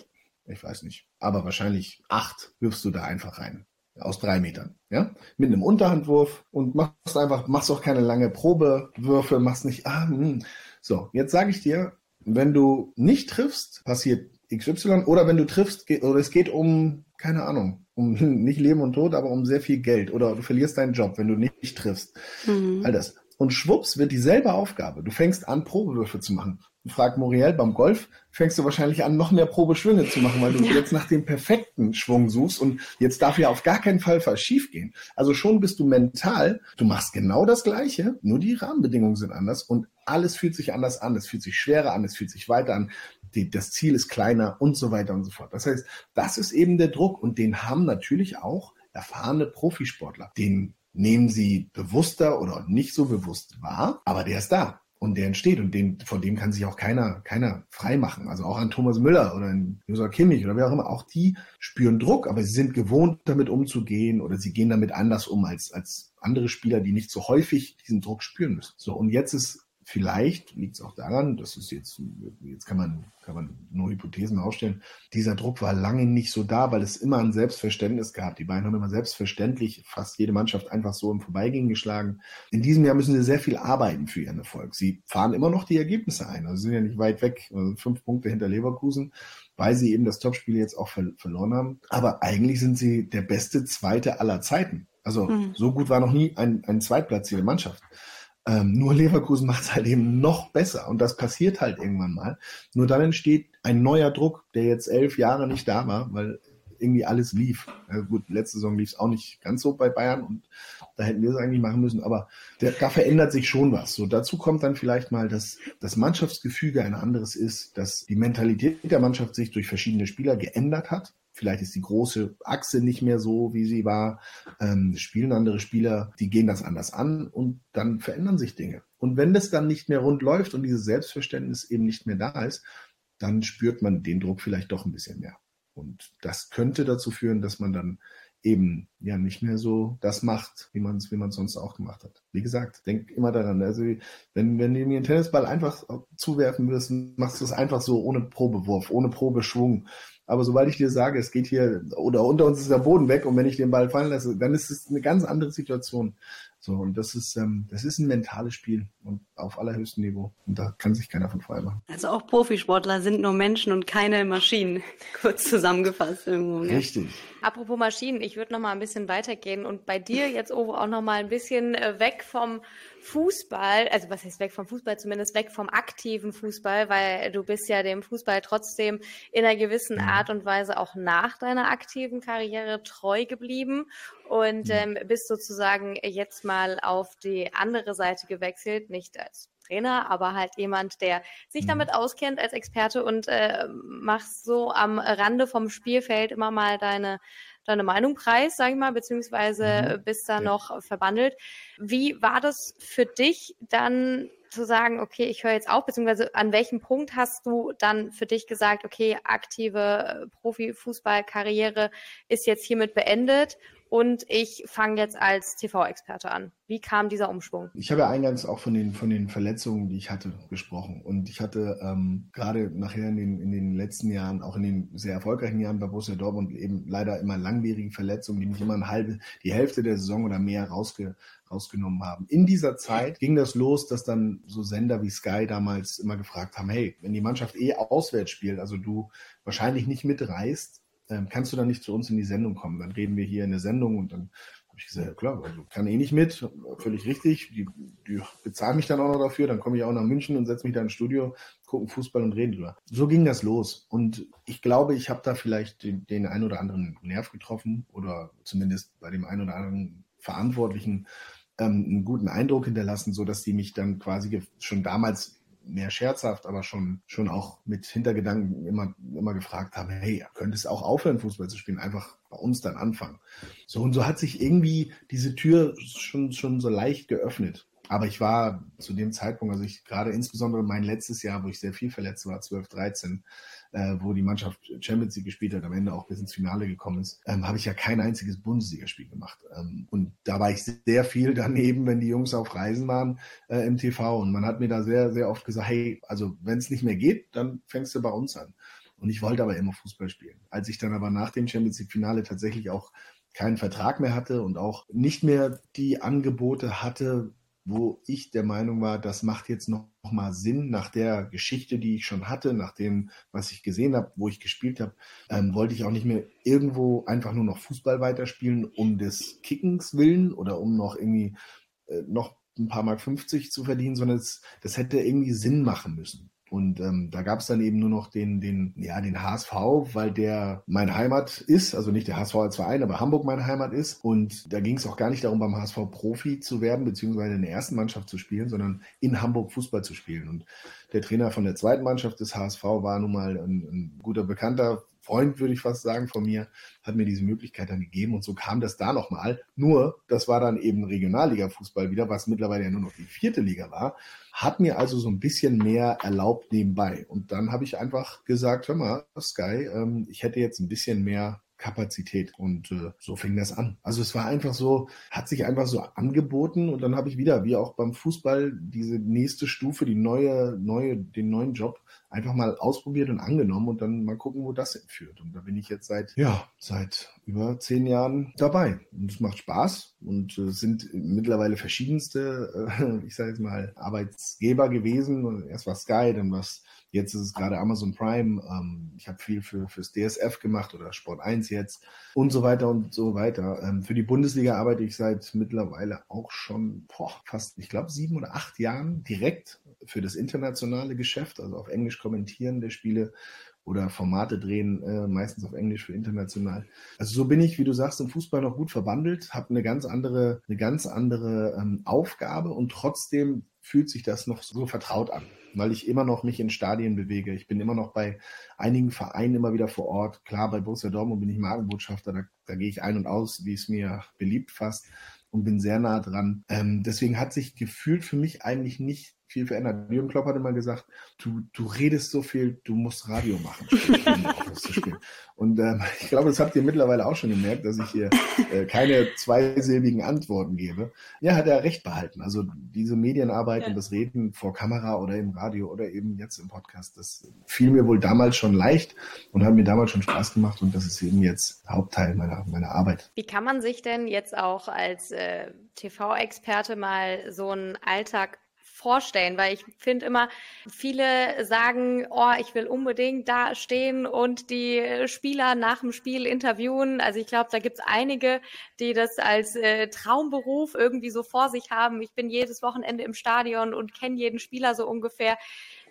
ich weiß nicht, aber wahrscheinlich acht wirfst du da einfach rein aus drei Metern, ja, mit einem Unterhandwurf und machst einfach, machst auch keine lange Probewürfe, machst nicht, ah, mh. Hm. so, jetzt sage ich dir, wenn du nicht triffst, passiert XY oder wenn du triffst, oder es geht um, keine Ahnung, um (laughs) nicht Leben und Tod, aber um sehr viel Geld oder du verlierst deinen Job, wenn du nicht triffst. Mhm. All das. Und schwupps wird dieselbe Aufgabe. Du fängst an, Probewürfe zu machen. Frag Muriel, beim Golf fängst du wahrscheinlich an, noch mehr Probeschwünge zu machen, weil du (laughs) ja. jetzt nach dem perfekten Schwung suchst und jetzt darf ja auf gar keinen Fall was schief gehen. Also schon bist du mental, du machst genau das Gleiche, nur die Rahmenbedingungen sind anders und alles fühlt sich anders an, es fühlt sich schwerer an, es fühlt sich weiter an die, das Ziel ist kleiner und so weiter und so fort. Das heißt, das ist eben der Druck und den haben natürlich auch erfahrene Profisportler. Den nehmen sie bewusster oder nicht so bewusst wahr, aber der ist da und der entsteht und den, von dem kann sich auch keiner, keiner frei machen. Also auch an Thomas Müller oder an Josua Kimmich oder wer auch immer. Auch die spüren Druck, aber sie sind gewohnt, damit umzugehen oder sie gehen damit anders um als, als andere Spieler, die nicht so häufig diesen Druck spüren müssen. So, und jetzt ist Vielleicht liegt es auch daran, das ist jetzt, jetzt kann man, kann man nur Hypothesen aufstellen, dieser Druck war lange nicht so da, weil es immer ein Selbstverständnis gab. Die beiden haben immer selbstverständlich fast jede Mannschaft einfach so im Vorbeigehen geschlagen. In diesem Jahr müssen sie sehr viel arbeiten für ihren Erfolg. Sie fahren immer noch die Ergebnisse ein, also sind ja nicht weit weg, also fünf Punkte hinter Leverkusen, weil sie eben das Topspiel jetzt auch ver verloren haben. Aber eigentlich sind sie der beste Zweite aller Zeiten. Also mhm. so gut war noch nie ein, ein zweitplatzierte Mannschaft. Ähm, nur Leverkusen (laughs) macht es halt eben noch besser und das passiert halt irgendwann mal. Nur dann entsteht ein neuer Druck, der jetzt elf Jahre nicht da war, weil irgendwie alles lief. Ja, gut, letzte Saison lief es auch nicht ganz so bei Bayern und da hätten wir es eigentlich machen müssen, aber der, da verändert sich schon was. So dazu kommt dann vielleicht mal, dass das Mannschaftsgefüge ein anderes ist, dass die Mentalität der Mannschaft sich durch verschiedene Spieler geändert hat. Vielleicht ist die große Achse nicht mehr so, wie sie war. Ähm, spielen andere Spieler, die gehen das anders an und dann verändern sich Dinge. Und wenn das dann nicht mehr rund läuft und dieses Selbstverständnis eben nicht mehr da ist, dann spürt man den Druck vielleicht doch ein bisschen mehr. Und das könnte dazu führen, dass man dann eben ja nicht mehr so das macht, wie man es wie man sonst auch gemacht hat. Wie gesagt, denk immer daran, also wenn, wenn du mir einen Tennisball einfach zuwerfen würdest, machst du es einfach so ohne Probewurf, ohne Probeschwung. Aber sobald ich dir sage, es geht hier oder unter uns ist der Boden weg und wenn ich den Ball fallen lasse, dann ist es eine ganz andere Situation. So, und das ist, ähm, das ist ein mentales Spiel und auf allerhöchstem Niveau. Und da kann sich keiner von frei machen. Also auch Profisportler sind nur Menschen und keine Maschinen, (laughs) kurz zusammengefasst irgendwo. Ne? Richtig. Apropos Maschinen, ich würde noch mal ein bisschen weitergehen und bei dir jetzt Ovo auch noch mal ein bisschen äh, weg vom Fußball, also was heißt weg vom Fußball, zumindest weg vom aktiven Fußball, weil du bist ja dem Fußball trotzdem in einer gewissen mhm. Art und Weise auch nach deiner aktiven Karriere treu geblieben und mhm. ähm, bist sozusagen jetzt mal auf die andere Seite gewechselt, nicht als Trainer, aber halt jemand, der sich mhm. damit auskennt als Experte und äh, machst so am Rande vom Spielfeld immer mal deine deine Meinung preis, sag ich mal, beziehungsweise mhm. bist da ja. noch verbandelt. Wie war das für dich dann zu sagen, okay, ich höre jetzt auf, beziehungsweise an welchem Punkt hast du dann für dich gesagt, okay, aktive Profifußballkarriere ist jetzt hiermit beendet und ich fange jetzt als TV-Experte an. Wie kam dieser Umschwung? Ich habe ja eingangs auch von den, von den Verletzungen, die ich hatte, gesprochen. Und ich hatte ähm, gerade nachher in den, in den letzten Jahren, auch in den sehr erfolgreichen Jahren bei Borussia Dortmund, eben leider immer langwierige Verletzungen, die mich immer eine halbe, die Hälfte der Saison oder mehr rausge, rausgenommen haben. In dieser Zeit ging das los, dass dann so Sender wie Sky damals immer gefragt haben, hey, wenn die Mannschaft eh auswärts spielt, also du wahrscheinlich nicht mitreist, ähm, kannst du dann nicht zu uns in die Sendung kommen? Dann reden wir hier in der Sendung und dann habe ich gesagt, ja klar, also kann eh nicht mit, völlig richtig. Die, die bezahlen mich dann auch noch dafür, dann komme ich auch nach München und setze mich da ins Studio, gucken Fußball und reden drüber. So ging das los. Und ich glaube, ich habe da vielleicht den, den einen oder anderen Nerv getroffen oder zumindest bei dem einen oder anderen Verantwortlichen ähm, einen guten Eindruck hinterlassen, so dass die mich dann quasi schon damals mehr scherzhaft, aber schon, schon auch mit Hintergedanken immer, immer gefragt haben, hey, könntest auch aufhören, Fußball zu spielen, einfach bei uns dann anfangen. So und so hat sich irgendwie diese Tür schon, schon so leicht geöffnet. Aber ich war zu dem Zeitpunkt, also ich gerade insbesondere mein letztes Jahr, wo ich sehr viel verletzt war, 12, 13, äh, wo die Mannschaft Champions League gespielt hat, am Ende auch bis ins Finale gekommen ist, ähm, habe ich ja kein einziges Bundesligaspiel gemacht. Ähm, und da war ich sehr viel daneben, wenn die Jungs auf Reisen waren äh, im TV. Und man hat mir da sehr, sehr oft gesagt, hey, also wenn es nicht mehr geht, dann fängst du bei uns an. Und ich wollte aber immer Fußball spielen. Als ich dann aber nach dem Champions League Finale tatsächlich auch keinen Vertrag mehr hatte und auch nicht mehr die Angebote hatte, wo ich der Meinung war, das macht jetzt noch, mal Sinn nach der Geschichte, die ich schon hatte, nach dem, was ich gesehen habe, wo ich gespielt habe, ähm, wollte ich auch nicht mehr irgendwo einfach nur noch Fußball weiterspielen, um des Kickens willen oder um noch irgendwie äh, noch ein paar Mark 50 zu verdienen, sondern es, das hätte irgendwie Sinn machen müssen. Und ähm, da gab es dann eben nur noch den, den, ja, den HSV, weil der meine Heimat ist, also nicht der HSV als Verein, aber Hamburg meine Heimat ist. Und da ging es auch gar nicht darum, beim HSV Profi zu werden, beziehungsweise in der ersten Mannschaft zu spielen, sondern in Hamburg Fußball zu spielen. Und der Trainer von der zweiten Mannschaft des HSV war nun mal ein, ein guter Bekannter Freund, würde ich fast sagen, von mir, hat mir diese Möglichkeit dann gegeben und so kam das da nochmal. Nur, das war dann eben Regionalliga-Fußball wieder, was mittlerweile ja nur noch die vierte Liga war, hat mir also so ein bisschen mehr erlaubt nebenbei. Und dann habe ich einfach gesagt, hör mal, Sky, ähm, ich hätte jetzt ein bisschen mehr Kapazität. Und äh, so fing das an. Also es war einfach so, hat sich einfach so angeboten und dann habe ich wieder, wie auch beim Fußball, diese nächste Stufe, die neue, neue, den neuen Job einfach mal ausprobiert und angenommen und dann mal gucken, wo das führt. Und da bin ich jetzt seit, ja, seit über zehn Jahren dabei. Und es macht Spaß und äh, sind mittlerweile verschiedenste, äh, (laughs) ich sage jetzt mal, Arbeitsgeber gewesen. Erst war Sky, dann war Jetzt ist es gerade Amazon Prime. Ähm, ich habe viel für fürs DSF gemacht oder Sport 1 jetzt und so weiter und so weiter. Ähm, für die Bundesliga arbeite ich seit mittlerweile auch schon boah, fast, ich glaube, sieben oder acht Jahren direkt für das internationale Geschäft, also auf Englisch kommentieren der Spiele oder Formate drehen, äh, meistens auf Englisch für international. Also so bin ich, wie du sagst, im Fußball noch gut verbandelt, habe eine ganz andere, eine ganz andere ähm, Aufgabe und trotzdem fühlt sich das noch so vertraut an, weil ich immer noch mich in Stadien bewege. Ich bin immer noch bei einigen Vereinen immer wieder vor Ort. Klar, bei Borussia Dortmund bin ich Magenbotschafter, da, da gehe ich ein und aus, wie es mir beliebt fast und bin sehr nah dran. Ähm, deswegen hat sich gefühlt für mich eigentlich nicht viel verändert. Jürgen Klopp hat immer gesagt, du, du redest so viel, du musst Radio machen. (laughs) und ähm, ich glaube, das habt ihr mittlerweile auch schon gemerkt, dass ich hier äh, keine zweisilbigen Antworten gebe. Ja, hat er recht behalten. Also diese Medienarbeit ja. und das Reden vor Kamera oder im Radio oder eben jetzt im Podcast, das fiel mir wohl damals schon leicht und hat mir damals schon Spaß gemacht und das ist eben jetzt Hauptteil meiner, meiner Arbeit. Wie kann man sich denn jetzt auch als äh, TV-Experte mal so einen Alltag vorstellen, weil ich finde immer, viele sagen, oh, ich will unbedingt da stehen und die Spieler nach dem Spiel interviewen. Also ich glaube, da gibt es einige, die das als äh, Traumberuf irgendwie so vor sich haben. Ich bin jedes Wochenende im Stadion und kenne jeden Spieler so ungefähr.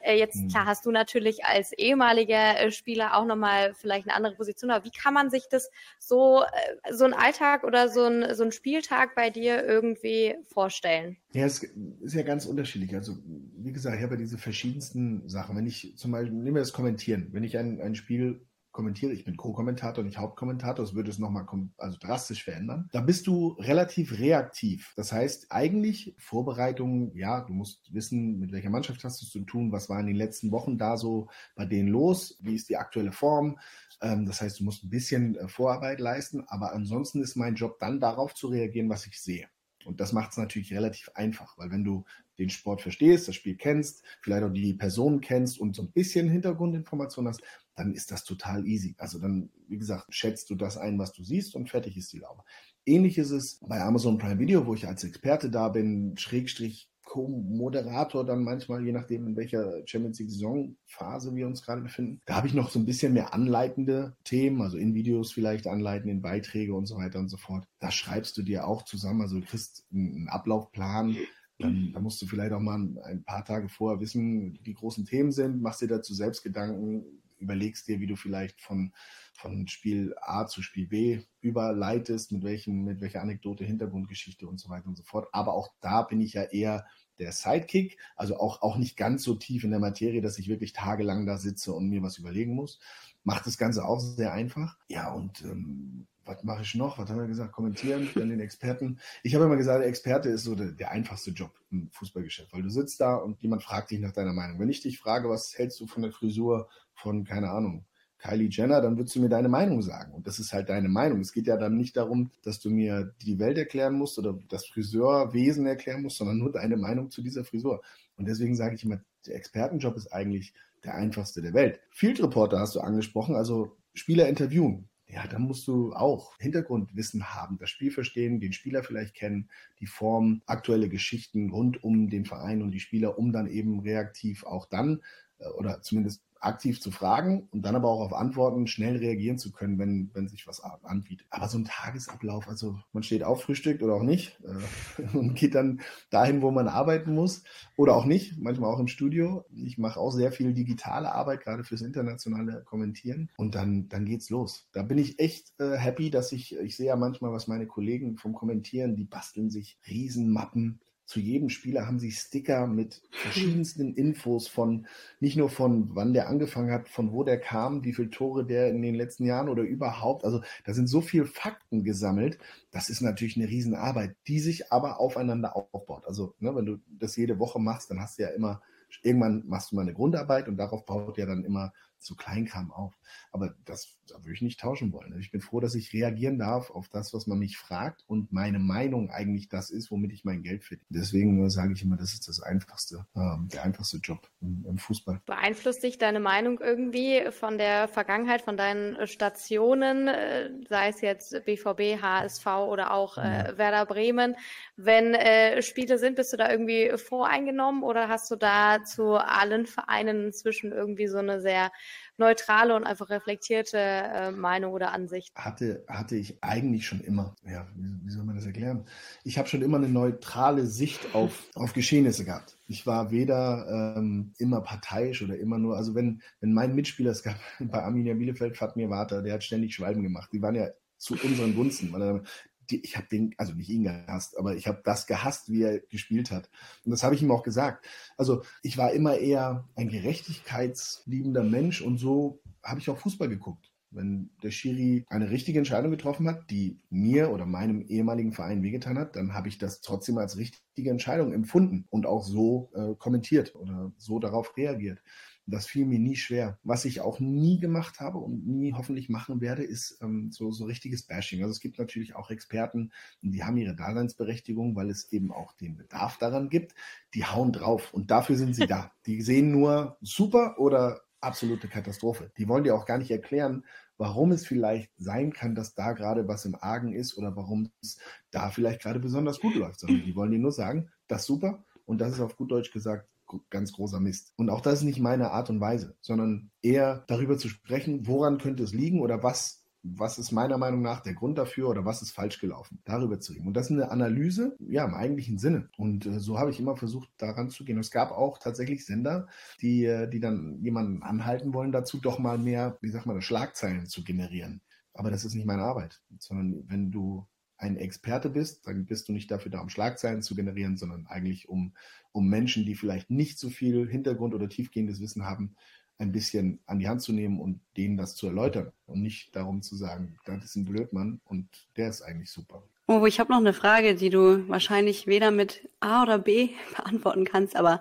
Äh, jetzt, mhm. klar, hast du natürlich als ehemaliger äh, Spieler auch nochmal vielleicht eine andere Position, aber wie kann man sich das so, äh, so ein Alltag oder so ein, so ein Spieltag bei dir irgendwie vorstellen? Ja, es ist ja ganz unterschiedlich. Also, wie gesagt, ich habe ja diese verschiedensten Sachen. Wenn ich zum Beispiel, nehmen wir das Kommentieren, wenn ich ein, ein Spiel kommentiere, ich bin Co-Kommentator, nicht Hauptkommentator, das würde es nochmal also drastisch verändern. Da bist du relativ reaktiv. Das heißt, eigentlich Vorbereitungen, ja, du musst wissen, mit welcher Mannschaft hast du es zu tun, was war in den letzten Wochen da so bei denen los, wie ist die aktuelle Form. Ähm, das heißt, du musst ein bisschen äh, Vorarbeit leisten, aber ansonsten ist mein Job dann darauf zu reagieren, was ich sehe. Und das macht es natürlich relativ einfach, weil wenn du den Sport verstehst, das Spiel kennst, vielleicht auch die Person kennst und so ein bisschen Hintergrundinformation hast, dann ist das total easy. Also dann, wie gesagt, schätzt du das ein, was du siehst und fertig ist die Laube. Ähnlich ist es bei Amazon Prime Video, wo ich als Experte da bin, Schrägstrich Co-Moderator dann manchmal, je nachdem, in welcher Champions League Saisonphase wir uns gerade befinden. Da habe ich noch so ein bisschen mehr anleitende Themen, also in Videos vielleicht anleiten, in Beiträge und so weiter und so fort. Da schreibst du dir auch zusammen, also du kriegst einen Ablaufplan, dann, dann, musst du vielleicht auch mal ein paar Tage vorher wissen, die großen Themen sind, machst dir dazu selbst Gedanken, überlegst dir, wie du vielleicht von, von Spiel A zu Spiel B überleitest, mit, welchen, mit welcher Anekdote, Hintergrundgeschichte und so weiter und so fort. Aber auch da bin ich ja eher der Sidekick, also auch, auch nicht ganz so tief in der Materie, dass ich wirklich tagelang da sitze und mir was überlegen muss. Macht das Ganze auch sehr einfach. Ja, und ähm, was mache ich noch? Was haben wir gesagt? Kommentieren, dann den Experten. Ich habe immer gesagt, der Experte ist so der, der, einfachste Job im Fußballgeschäft, weil du sitzt da und jemand fragt dich nach deiner Meinung. Wenn ich dich frage, was hältst du von der Frisur von, keine Ahnung, Kylie Jenner, dann würdest du mir deine Meinung sagen. Und das ist halt deine Meinung. Es geht ja dann nicht darum, dass du mir die Welt erklären musst oder das Friseurwesen erklären musst, sondern nur deine Meinung zu dieser Frisur. Und deswegen sage ich immer, der Expertenjob ist eigentlich der einfachste der Welt. Field Reporter hast du angesprochen, also Spieler interviewen ja, dann musst du auch Hintergrundwissen haben, das Spiel verstehen, den Spieler vielleicht kennen, die Form, aktuelle Geschichten rund um den Verein und die Spieler, um dann eben reaktiv auch dann äh, oder zumindest aktiv zu fragen und dann aber auch auf Antworten schnell reagieren zu können, wenn, wenn sich was anbietet. Aber so ein Tagesablauf, also man steht auf, frühstückt oder auch nicht äh, (laughs) und geht dann dahin, wo man arbeiten muss oder auch nicht, manchmal auch im Studio. Ich mache auch sehr viel digitale Arbeit, gerade fürs internationale Kommentieren und dann, dann geht's los. Da bin ich echt äh, happy, dass ich, ich sehe ja manchmal, was meine Kollegen vom Kommentieren, die basteln sich Riesenmappen zu jedem Spieler haben sie Sticker mit (laughs) verschiedensten Infos von, nicht nur von wann der angefangen hat, von wo der kam, wie viele Tore der in den letzten Jahren oder überhaupt. Also da sind so viele Fakten gesammelt. Das ist natürlich eine Riesenarbeit, die sich aber aufeinander aufbaut. Also ne, wenn du das jede Woche machst, dann hast du ja immer, irgendwann machst du mal eine Grundarbeit und darauf baut ja dann immer so Kleinkram auf. Aber das, das würde ich nicht tauschen wollen. Also ich bin froh, dass ich reagieren darf auf das, was man mich fragt und meine Meinung eigentlich das ist, womit ich mein Geld verdiene. Deswegen sage ich immer, das ist das einfachste, äh, der einfachste Job im, im, Fußball. Beeinflusst dich deine Meinung irgendwie von der Vergangenheit, von deinen Stationen, äh, sei es jetzt BVB, HSV oder auch äh. Werder Bremen? Wenn äh, Spiele sind, bist du da irgendwie voreingenommen oder hast du da zu allen Vereinen inzwischen irgendwie so eine sehr neutrale und einfach reflektierte äh, Meinung oder Ansicht? Hatte, hatte ich eigentlich schon immer. Ja, wie, wie soll man das erklären? Ich habe schon immer eine neutrale Sicht auf, (laughs) auf Geschehnisse gehabt. Ich war weder ähm, immer parteiisch oder immer nur, also wenn, wenn mein Mitspieler, es gab (laughs) bei Arminia Bielefeld, Fatmir Water, der hat ständig Schwalben gemacht. Die waren ja zu unseren Gunsten, weil er die, ich habe den, also nicht ihn gehasst, aber ich habe das gehasst, wie er gespielt hat. Und das habe ich ihm auch gesagt. Also ich war immer eher ein gerechtigkeitsliebender Mensch und so habe ich auch Fußball geguckt. Wenn der Schiri eine richtige Entscheidung getroffen hat, die mir oder meinem ehemaligen Verein wehgetan hat, dann habe ich das trotzdem als richtige Entscheidung empfunden und auch so äh, kommentiert oder so darauf reagiert. Das fiel mir nie schwer. Was ich auch nie gemacht habe und nie hoffentlich machen werde, ist ähm, so, so richtiges Bashing. Also es gibt natürlich auch Experten, die haben ihre Daseinsberechtigung, weil es eben auch den Bedarf daran gibt. Die hauen drauf und dafür sind sie (laughs) da. Die sehen nur super oder absolute Katastrophe. Die wollen dir auch gar nicht erklären, warum es vielleicht sein kann, dass da gerade was im Argen ist oder warum es da vielleicht gerade besonders gut läuft, sondern die wollen dir nur sagen, das ist super und das ist auf gut Deutsch gesagt ganz großer Mist. Und auch das ist nicht meine Art und Weise, sondern eher darüber zu sprechen, woran könnte es liegen oder was was ist meiner Meinung nach der Grund dafür oder was ist falsch gelaufen, darüber zu reden. Und das ist eine Analyse, ja, im eigentlichen Sinne. Und äh, so habe ich immer versucht, daran zu gehen. Es gab auch tatsächlich Sender, die, äh, die dann jemanden anhalten wollen, dazu doch mal mehr, wie sagt man, Schlagzeilen zu generieren. Aber das ist nicht meine Arbeit, sondern wenn du ein Experte bist, dann bist du nicht dafür da, um Schlagzeilen zu generieren, sondern eigentlich um, um Menschen, die vielleicht nicht so viel Hintergrund oder tiefgehendes Wissen haben, ein bisschen an die Hand zu nehmen und denen das zu erläutern und nicht darum zu sagen, das ist ein Blödmann und der ist eigentlich super. Oh, ich habe noch eine Frage, die du wahrscheinlich weder mit A oder B (laughs) beantworten kannst, aber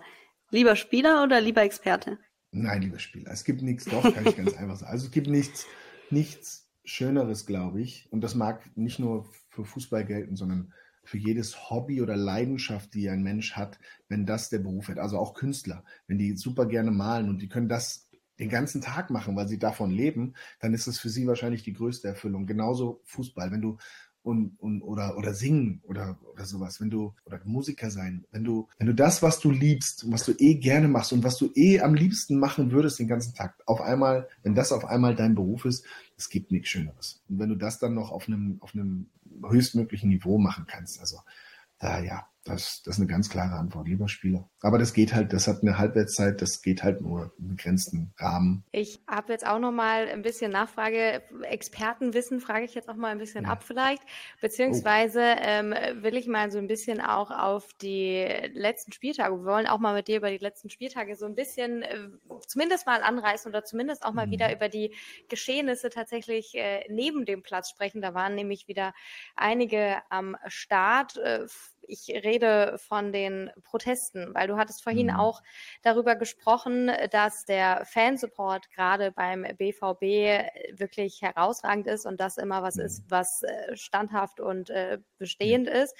lieber Spieler oder lieber Experte? Nein, lieber Spieler. Es gibt nichts, doch, kann ich (laughs) ganz einfach sagen. Also es gibt nichts, nichts Schöneres, glaube ich. Und das mag nicht nur für Fußball gelten, sondern für jedes Hobby oder Leidenschaft, die ein Mensch hat, wenn das der Beruf wird. Also auch Künstler, wenn die super gerne malen und die können das den ganzen Tag machen, weil sie davon leben, dann ist es für sie wahrscheinlich die größte Erfüllung. Genauso Fußball. Wenn du und, und oder oder singen oder oder sowas, wenn du oder Musiker sein, wenn du wenn du das, was du liebst und was du eh gerne machst und was du eh am liebsten machen würdest den ganzen Tag, auf einmal, wenn das auf einmal dein Beruf ist, es gibt nichts Schöneres. Und wenn du das dann noch auf einem auf einem höchstmöglichen Niveau machen kannst, also da ja, Das, das ist eine ganz klare Antwort, lieber Spieler. Aber das geht halt, das hat eine Halbwertszeit, das geht halt nur im begrenzten Rahmen. Ich habe jetzt auch noch mal ein bisschen Nachfrage. Expertenwissen frage ich jetzt auch mal ein bisschen ja. ab vielleicht. Beziehungsweise oh. ähm, will ich mal so ein bisschen auch auf die letzten Spieltage. Wir wollen auch mal mit dir über die letzten Spieltage so ein bisschen äh, zumindest mal anreißen oder zumindest auch mal mhm. wieder über die Geschehnisse tatsächlich äh, neben dem Platz sprechen. Da waren nämlich wieder einige am Start. Äh, ich rede von den Protesten, weil du hattest vorhin mhm. auch darüber gesprochen, dass der Fansupport gerade beim BVB wirklich herausragend ist und das immer was mhm. ist, was äh, standhaft und äh, bestehend mhm. ist.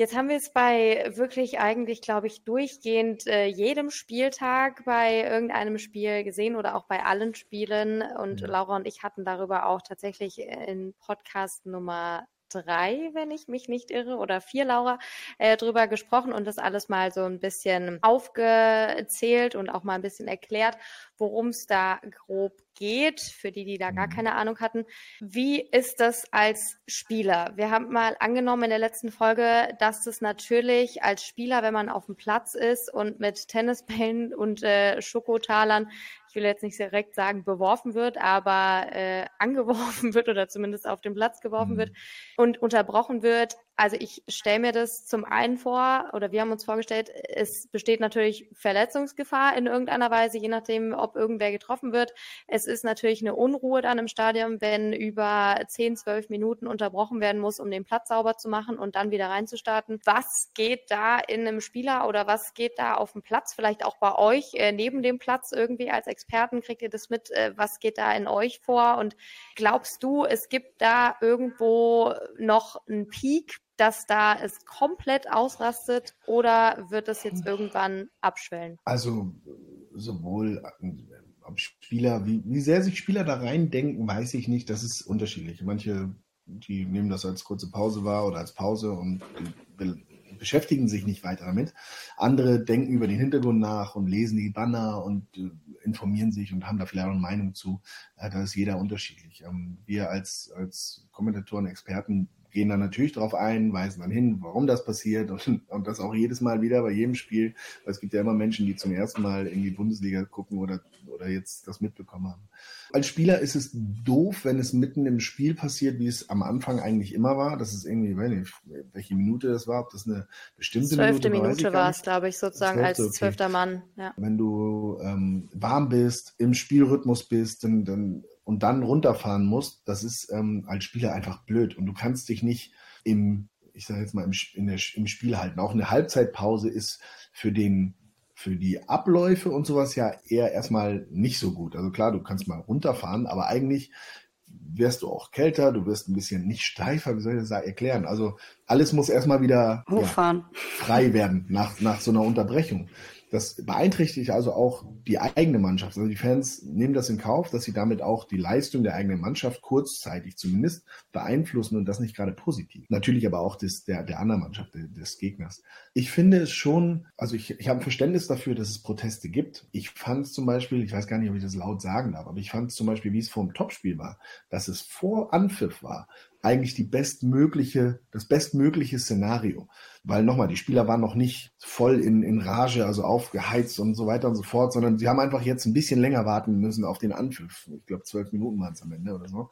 Jetzt haben wir es bei wirklich eigentlich, glaube ich, durchgehend äh, jedem Spieltag bei irgendeinem Spiel gesehen oder auch bei allen Spielen. Und Laura und ich hatten darüber auch tatsächlich in Podcast Nummer drei, wenn ich mich nicht irre, oder vier, Laura, äh, drüber gesprochen und das alles mal so ein bisschen aufgezählt und auch mal ein bisschen erklärt, worum es da grob geht, für die, die da gar mhm. keine Ahnung hatten. Wie ist das als Spieler? Wir haben mal angenommen in der letzten Folge, dass das natürlich als Spieler, wenn man auf dem Platz ist und mit Tennisbällen und äh, Schokotalern ich will jetzt nicht direkt sagen, beworfen wird, aber äh, (laughs) angeworfen wird oder zumindest auf den Platz geworfen mhm. wird und unterbrochen wird, also ich stelle mir das zum einen vor, oder wir haben uns vorgestellt, es besteht natürlich Verletzungsgefahr in irgendeiner Weise, je nachdem, ob irgendwer getroffen wird. Es ist natürlich eine Unruhe dann im Stadion, wenn über 10, 12 Minuten unterbrochen werden muss, um den Platz sauber zu machen und dann wieder reinzustarten. Was geht da in einem Spieler oder was geht da auf dem Platz? Vielleicht auch bei euch äh, neben dem Platz irgendwie als Experten kriegt ihr das mit? Äh, was geht da in euch vor? Und glaubst du, es gibt da irgendwo noch einen Peak, dass da es komplett ausrastet oder wird es jetzt irgendwann abschwellen? Also sowohl ob Spieler, wie, wie sehr sich Spieler da reindenken, weiß ich nicht. Das ist unterschiedlich. Manche, die nehmen das als kurze Pause wahr oder als Pause und beschäftigen sich nicht weiter damit. Andere denken über den Hintergrund nach und lesen die Banner und äh, informieren sich und haben da vielleicht auch eine Meinung zu. Äh, da ist jeder unterschiedlich. Ähm, wir als, als Kommentatoren, Experten gehen dann natürlich darauf ein, weisen dann hin, warum das passiert und, und das auch jedes Mal wieder bei jedem Spiel, weil es gibt ja immer Menschen, die zum ersten Mal in die Bundesliga gucken oder, oder jetzt das mitbekommen haben. Als Spieler ist es doof, wenn es mitten im Spiel passiert, wie es am Anfang eigentlich immer war. Das ist irgendwie, ich weiß nicht, welche Minute das war, ob das eine bestimmte Zwölfte Minute, Minute war es, glaube ich, sozusagen als zwölfter okay. Mann. Ja. Wenn du ähm, warm bist, im Spielrhythmus bist, dann, dann und dann runterfahren musst, das ist ähm, als Spieler einfach blöd. Und du kannst dich nicht im, ich sage jetzt mal, im, der, im Spiel halten. Auch eine Halbzeitpause ist für den für die Abläufe und sowas ja eher erstmal nicht so gut. Also klar, du kannst mal runterfahren, aber eigentlich wirst du auch kälter, du wirst ein bisschen nicht steifer, wie soll ich das erklären? Also alles muss erstmal wieder ja, frei werden nach, nach so einer Unterbrechung. Das beeinträchtigt also auch die eigene Mannschaft. Also die Fans nehmen das in Kauf, dass sie damit auch die Leistung der eigenen Mannschaft kurzzeitig zumindest beeinflussen und das nicht gerade positiv. Natürlich aber auch des, der, der anderen Mannschaft, des Gegners. Ich finde es schon, also ich, ich habe ein Verständnis dafür, dass es Proteste gibt. Ich fand es zum Beispiel, ich weiß gar nicht, ob ich das laut sagen darf, aber ich fand es zum Beispiel, wie es vor dem Topspiel war, dass es vor Anpfiff war, eigentlich die bestmögliche, das bestmögliche Szenario. Weil nochmal, die Spieler waren noch nicht voll in, in Rage, also aufgeheizt und so weiter und so fort, sondern sie haben einfach jetzt ein bisschen länger warten müssen auf den Anpfiff. Ich glaube, zwölf Minuten waren es am Ende oder so.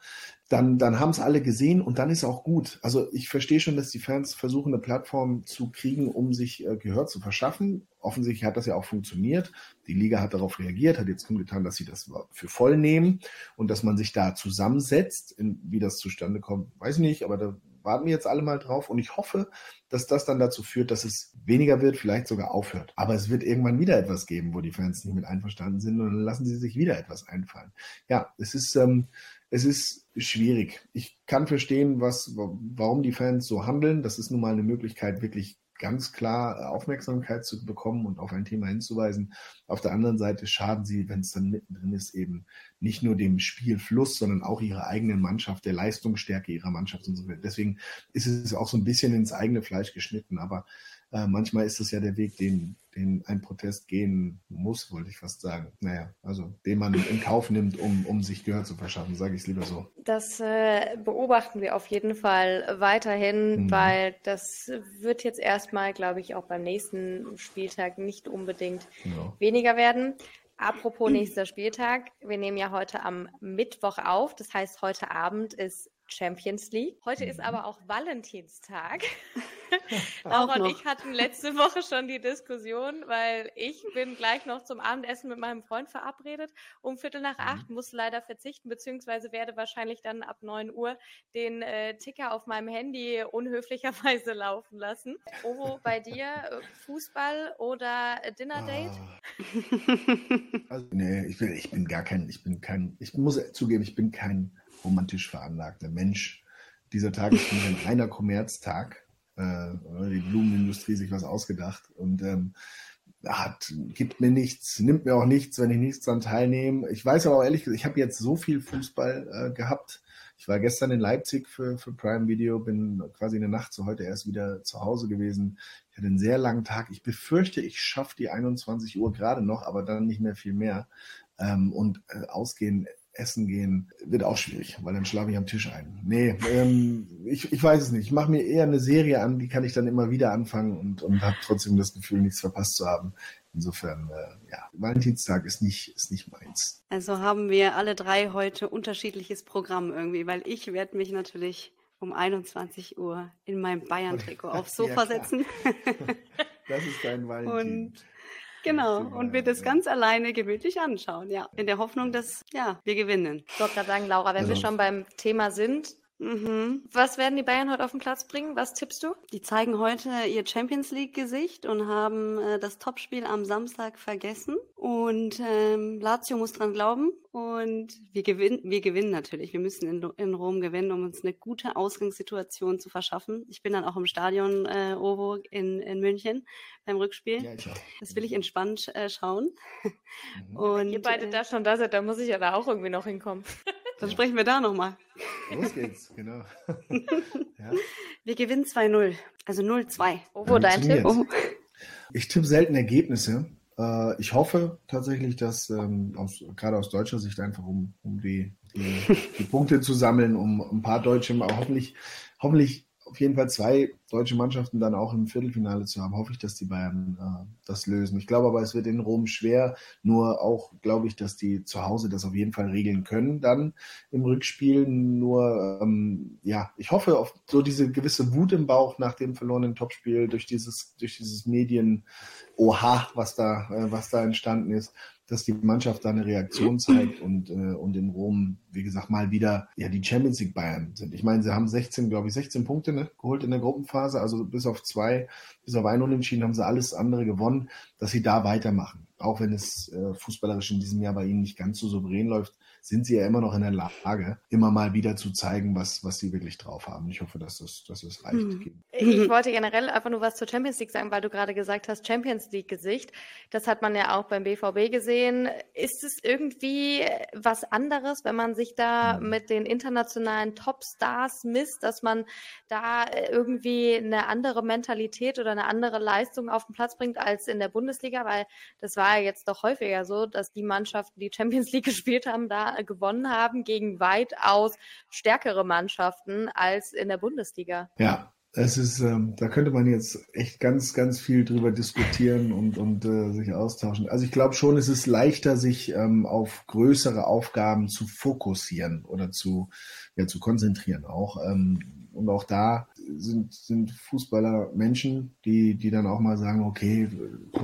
Dann, dann haben es alle gesehen und dann ist auch gut. Also ich verstehe schon, dass die Fans versuchen, eine Plattform zu kriegen, um sich äh, Gehör zu verschaffen. Offensichtlich hat das ja auch funktioniert. Die Liga hat darauf reagiert, hat jetzt kundgetan, dass sie das für voll nehmen und dass man sich da zusammensetzt. In, wie das zustande kommt, weiß ich nicht, aber da warten wir jetzt alle mal drauf und ich hoffe, dass das dann dazu führt, dass es weniger wird, vielleicht sogar aufhört. Aber es wird irgendwann wieder etwas geben, wo die Fans nicht mit einverstanden sind und dann lassen sie sich wieder etwas einfallen. Ja, es ist, ähm, es ist schwierig. Ich kann verstehen, was, warum die Fans so handeln. Das ist nun mal eine Möglichkeit, wirklich ganz klar Aufmerksamkeit zu bekommen und auf ein Thema hinzuweisen. Auf der anderen Seite schaden sie, wenn es dann mittendrin ist, eben nicht nur dem Spielfluss, sondern auch ihrer eigenen Mannschaft, der Leistungsstärke ihrer Mannschaft und so weiter. Deswegen ist es auch so ein bisschen ins eigene Fleisch geschnitten. Aber äh, manchmal ist es ja der Weg, den, den ein Protest gehen muss, wollte ich fast sagen. Naja, also den man in Kauf nimmt, um, um sich Gehör zu verschaffen, sage ich es lieber so. Das äh, beobachten wir auf jeden Fall weiterhin, mhm. weil das wird jetzt erstmal, glaube ich, auch beim nächsten Spieltag nicht unbedingt genau. weniger werden. Apropos nächster Spieltag, wir nehmen ja heute am Mittwoch auf, das heißt heute Abend ist Champions League. Heute mhm. ist aber auch Valentinstag. (laughs) Laura und ich hatten letzte Woche schon die Diskussion, weil ich bin gleich noch zum Abendessen mit meinem Freund verabredet um Viertel nach acht, mhm. muss leider verzichten, beziehungsweise werde wahrscheinlich dann ab neun Uhr den äh, Ticker auf meinem Handy unhöflicherweise laufen lassen. Ovo, bei dir Fußball oder Dinner Date? Ah. (laughs) Also, nee, ich bin, ich bin gar kein, ich bin kein, ich muss zugeben, ich bin kein romantisch veranlagter Mensch. Dieser Tag ist ein (laughs) reiner Kommerztag. Äh, die Blumenindustrie sich was ausgedacht und ähm, hat, gibt mir nichts, nimmt mir auch nichts, wenn ich nichts daran teilnehme. Ich weiß aber auch ehrlich gesagt, ich habe jetzt so viel Fußball äh, gehabt. Ich war gestern in Leipzig für, für Prime Video, bin quasi in der Nacht zu heute erst wieder zu Hause gewesen. Ich hatte einen sehr langen Tag. Ich befürchte, ich schaffe die 21 Uhr gerade noch, aber dann nicht mehr viel mehr. Ähm, und äh, ausgehen essen gehen, wird auch schwierig, weil dann schlafe ich am Tisch ein. Nee, ähm, ich, ich weiß es nicht. Ich mache mir eher eine Serie an, die kann ich dann immer wieder anfangen und, und habe trotzdem das Gefühl, nichts verpasst zu haben. Insofern, äh, ja, Valentinstag ist nicht, ist nicht meins. Also haben wir alle drei heute unterschiedliches Programm irgendwie, weil ich werde mich natürlich um 21 Uhr in meinem Bayern-Trikot (laughs) aufs Sofa ja, setzen. (laughs) das ist dein Valentin. Und Genau, und wir das ganz alleine gemütlich anschauen, ja. In der Hoffnung, dass ja, wir gewinnen. Ich wollte gerade sagen, Laura, wenn also. wir schon beim Thema sind, Mhm. Was werden die Bayern heute auf den Platz bringen? Was tippst du? Die zeigen heute ihr Champions League-Gesicht und haben äh, das Topspiel am Samstag vergessen. Und ähm, Lazio muss dran glauben. Und wir gewinnen, wir gewinnen natürlich. Wir müssen in, in Rom gewinnen, um uns eine gute Ausgangssituation zu verschaffen. Ich bin dann auch im Stadion äh, Ovo in, in München beim Rückspiel. Ja. Das will ich entspannt äh, schauen. Mhm. Und, Wenn ihr beide äh, da schon da seid, dann muss ich ja da auch irgendwie noch hinkommen. (laughs) Dann sprechen wir da nochmal. Los geht's, genau. (laughs) ja. Wir gewinnen 2-0, also 0-2. Ovo, dein Tipp? Oh. Ich tippe selten Ergebnisse. Äh, ich hoffe tatsächlich, dass ähm, aus, gerade aus deutscher Sicht einfach, um, um die, die, die Punkte zu sammeln, um ein paar Deutsche, aber hoffentlich, hoffentlich auf jeden Fall zwei deutsche Mannschaften dann auch im Viertelfinale zu haben, hoffe ich, dass die Bayern äh, das lösen. Ich glaube aber, es wird in Rom schwer. Nur auch glaube ich, dass die zu Hause das auf jeden Fall regeln können dann im Rückspiel. Nur ähm, ja, ich hoffe auf so diese gewisse Wut im Bauch nach dem verlorenen Topspiel durch dieses durch dieses Medien Oha, was da äh, was da entstanden ist dass die Mannschaft da eine Reaktion zeigt und, äh, und in Rom, wie gesagt, mal wieder ja die Champions League Bayern sind. Ich meine, sie haben 16, glaube ich, 16 Punkte ne, geholt in der Gruppenphase, also bis auf zwei, bis auf ein Unentschieden haben sie alles andere gewonnen, dass sie da weitermachen. Auch wenn es äh, fußballerisch in diesem Jahr bei ihnen nicht ganz so souverän läuft, sind sie ja immer noch in der Lage, immer mal wieder zu zeigen, was, was sie wirklich drauf haben. Ich hoffe, dass das, dass das reicht. Mhm. Ich wollte generell einfach nur was zur Champions League sagen, weil du gerade gesagt hast, Champions League-Gesicht. Das hat man ja auch beim BVB gesehen. Ist es irgendwie was anderes, wenn man sich da mhm. mit den internationalen Topstars misst, dass man da irgendwie eine andere Mentalität oder eine andere Leistung auf den Platz bringt als in der Bundesliga? Weil das war ja jetzt doch häufiger so, dass die Mannschaften, die Champions League (laughs) gespielt haben, da gewonnen haben gegen weitaus stärkere Mannschaften als in der Bundesliga. Ja, es ist, ähm, da könnte man jetzt echt ganz, ganz viel drüber diskutieren und, und äh, sich austauschen. Also ich glaube schon, es ist leichter, sich ähm, auf größere Aufgaben zu fokussieren oder zu, ja, zu konzentrieren auch. Ähm, und auch da sind, sind Fußballer Menschen, die, die dann auch mal sagen, okay,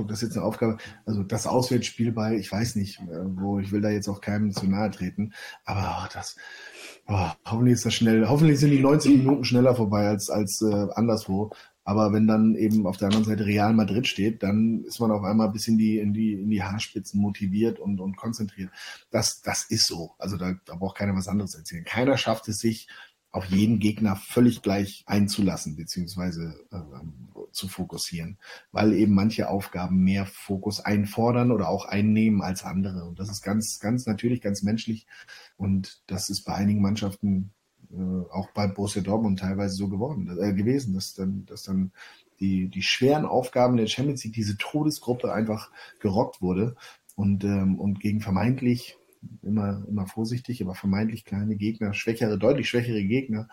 das ist jetzt eine Aufgabe, also das Auswärtsspiel bei, ich weiß nicht, äh, wo, ich will da jetzt auch keinem zu nahe treten, aber oh, das, oh, hoffentlich ist das schnell, hoffentlich sind die 90 Minuten schneller vorbei als, als äh, anderswo. Aber wenn dann eben auf der anderen Seite Real Madrid steht, dann ist man auf einmal bis in die, in die, in die Haarspitzen motiviert und, und konzentriert. Das, das ist so. Also da, da braucht keiner was anderes erzählen. Keiner schafft es sich, auf jeden Gegner völlig gleich einzulassen, beziehungsweise äh, zu fokussieren, weil eben manche Aufgaben mehr Fokus einfordern oder auch einnehmen als andere. Und das ist ganz, ganz natürlich, ganz menschlich. Und das ist bei einigen Mannschaften äh, auch bei Borussia Dortmund teilweise so geworden, äh, gewesen, dass dann, dass dann die, die schweren Aufgaben der Champions League, diese Todesgruppe einfach gerockt wurde und, ähm, und gegen vermeintlich, immer, immer vorsichtig, aber vermeintlich kleine Gegner, schwächere, deutlich schwächere Gegner,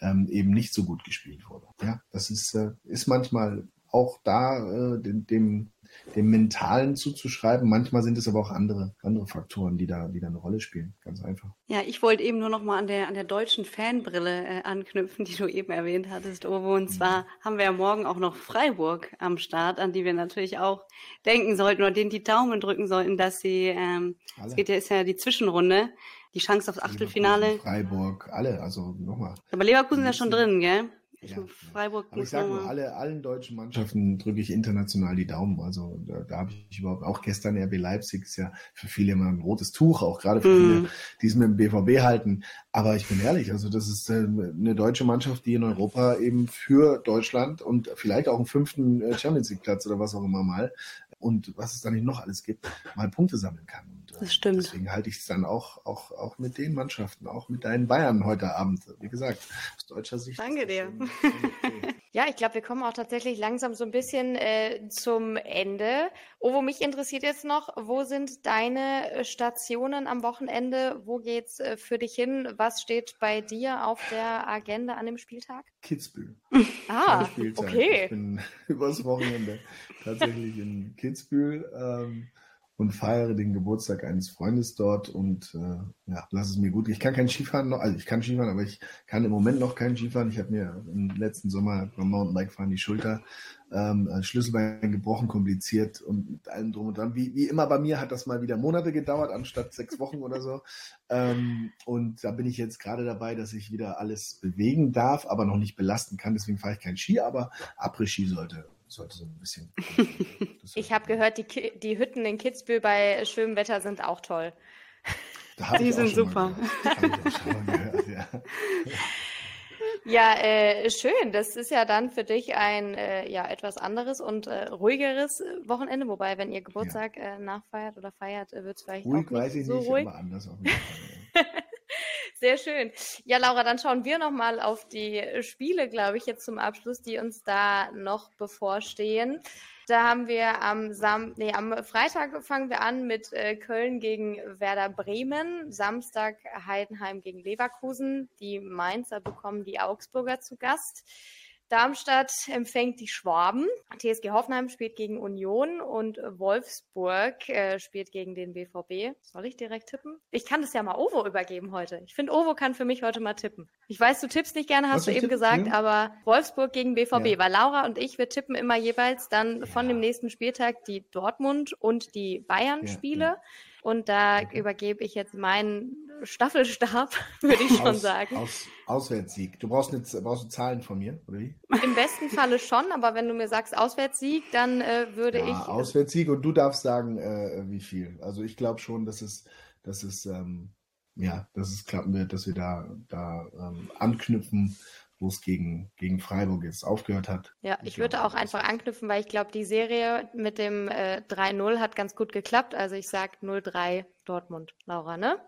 ähm, eben nicht so gut gespielt wurde. Ja, das ist, äh, ist manchmal auch da äh, dem, dem dem Mentalen zuzuschreiben. Manchmal sind es aber auch andere, andere Faktoren, die da, die da eine Rolle spielen. Ganz einfach. Ja, ich wollte eben nur noch mal an der, an der deutschen Fanbrille äh, anknüpfen, die du eben erwähnt hattest, Ovo. Und mhm. zwar haben wir ja morgen auch noch Freiburg am Start, an die wir natürlich auch denken sollten oder denen die Daumen drücken sollten, dass sie, ähm, es geht ja, ist ja die Zwischenrunde, die Chance aufs Achtelfinale. Freiburg, alle, also nochmal. Aber Leverkusen ist ja schon drin, gell? Ich ja, Freiburg Aber ich sage nur, alle, allen deutschen Mannschaften drücke ich international die Daumen. Also da, da habe ich überhaupt, auch gestern RB Leipzig ist ja für viele immer ein rotes Tuch, auch gerade für viele, mhm. die es mit dem BVB halten. Aber ich bin ehrlich, also das ist äh, eine deutsche Mannschaft, die in Europa eben für Deutschland und vielleicht auch einen fünften äh, Champions League Platz oder was auch immer mal und was es da nicht noch alles gibt, mal Punkte sammeln kann. Das stimmt. Deswegen halte ich es dann auch, auch, auch mit den Mannschaften, auch mit deinen Bayern heute Abend. Wie gesagt, aus deutscher Sicht. Danke dir. (laughs) ja, ich glaube, wir kommen auch tatsächlich langsam so ein bisschen äh, zum Ende. Ovo, mich interessiert jetzt noch, wo sind deine äh, Stationen am Wochenende? Wo geht's äh, für dich hin? Was steht bei dir auf der Agenda an dem Spieltag? Kitzbühel. (laughs) Ah, okay. Ich bin (laughs) übers Wochenende tatsächlich in Kitzbühel. Ähm, und feiere den Geburtstag eines Freundes dort und äh, ja, lass es mir gut. Ich kann kein Skifahren noch, also ich kann Skifahren, aber ich kann im Moment noch kein Skifahren. Ich habe mir im letzten Sommer beim Mountainbike fahren die Schulter ähm, Schlüsselbein gebrochen, kompliziert und mit allem drum und dran. Wie, wie immer bei mir hat das mal wieder Monate gedauert, anstatt sechs Wochen oder so. Ähm, und da bin ich jetzt gerade dabei, dass ich wieder alles bewegen darf, aber noch nicht belasten kann. Deswegen fahre ich kein Ski, aber Après-Ski sollte sollte so ein bisschen. (laughs) ich habe gehört, die, die Hütten in Kitzbühel bei schönem Wetter sind auch toll. die sind super. (laughs) ja. äh, schön. Das ist ja dann für dich ein äh, ja, etwas anderes und äh, ruhigeres Wochenende. Wobei, wenn ihr Geburtstag ja. Äh, nachfeiert oder feiert, äh, wird es vielleicht ruhig, auch nicht weiß ich so nicht, ruhig. aber anders auf jeden (laughs) Fall. Sehr schön. Ja, Laura, dann schauen wir nochmal auf die Spiele, glaube ich, jetzt zum Abschluss, die uns da noch bevorstehen. Da haben wir am, Sam nee, am Freitag fangen wir an mit äh, Köln gegen Werder Bremen, Samstag Heidenheim gegen Leverkusen. Die Mainzer bekommen die Augsburger zu Gast. Darmstadt empfängt die Schwaben. TSG Hoffenheim spielt gegen Union und Wolfsburg äh, spielt gegen den BVB. Soll ich direkt tippen? Ich kann das ja mal Ovo übergeben heute. Ich finde, Ovo kann für mich heute mal tippen. Ich weiß, du tippst nicht gerne, hast Was du eben tippen? gesagt, hm? aber Wolfsburg gegen BVB, ja. weil Laura und ich, wir tippen immer jeweils dann ja. von dem nächsten Spieltag die Dortmund und die Bayern-Spiele. Und da okay. übergebe ich jetzt meinen Staffelstab, (laughs) würde ich schon aus, sagen. Aus, Auswärtssieg. Du brauchst, eine, brauchst du Zahlen von mir, oder wie? Im besten Falle schon, aber wenn du mir sagst Auswärtssieg, dann äh, würde ja, ich. Auswärtssieg und du darfst sagen, äh, wie viel. Also ich glaube schon, dass es, dass es, ähm, ja, dass es klappen wird, dass wir da, da ähm, anknüpfen wo es gegen, gegen Freiburg jetzt aufgehört hat. Ja, ich, ich würde auch einfach anknüpfen, weil ich glaube, die Serie mit dem äh, 3-0 hat ganz gut geklappt. Also ich sage 0-3 Dortmund, Laura, ne?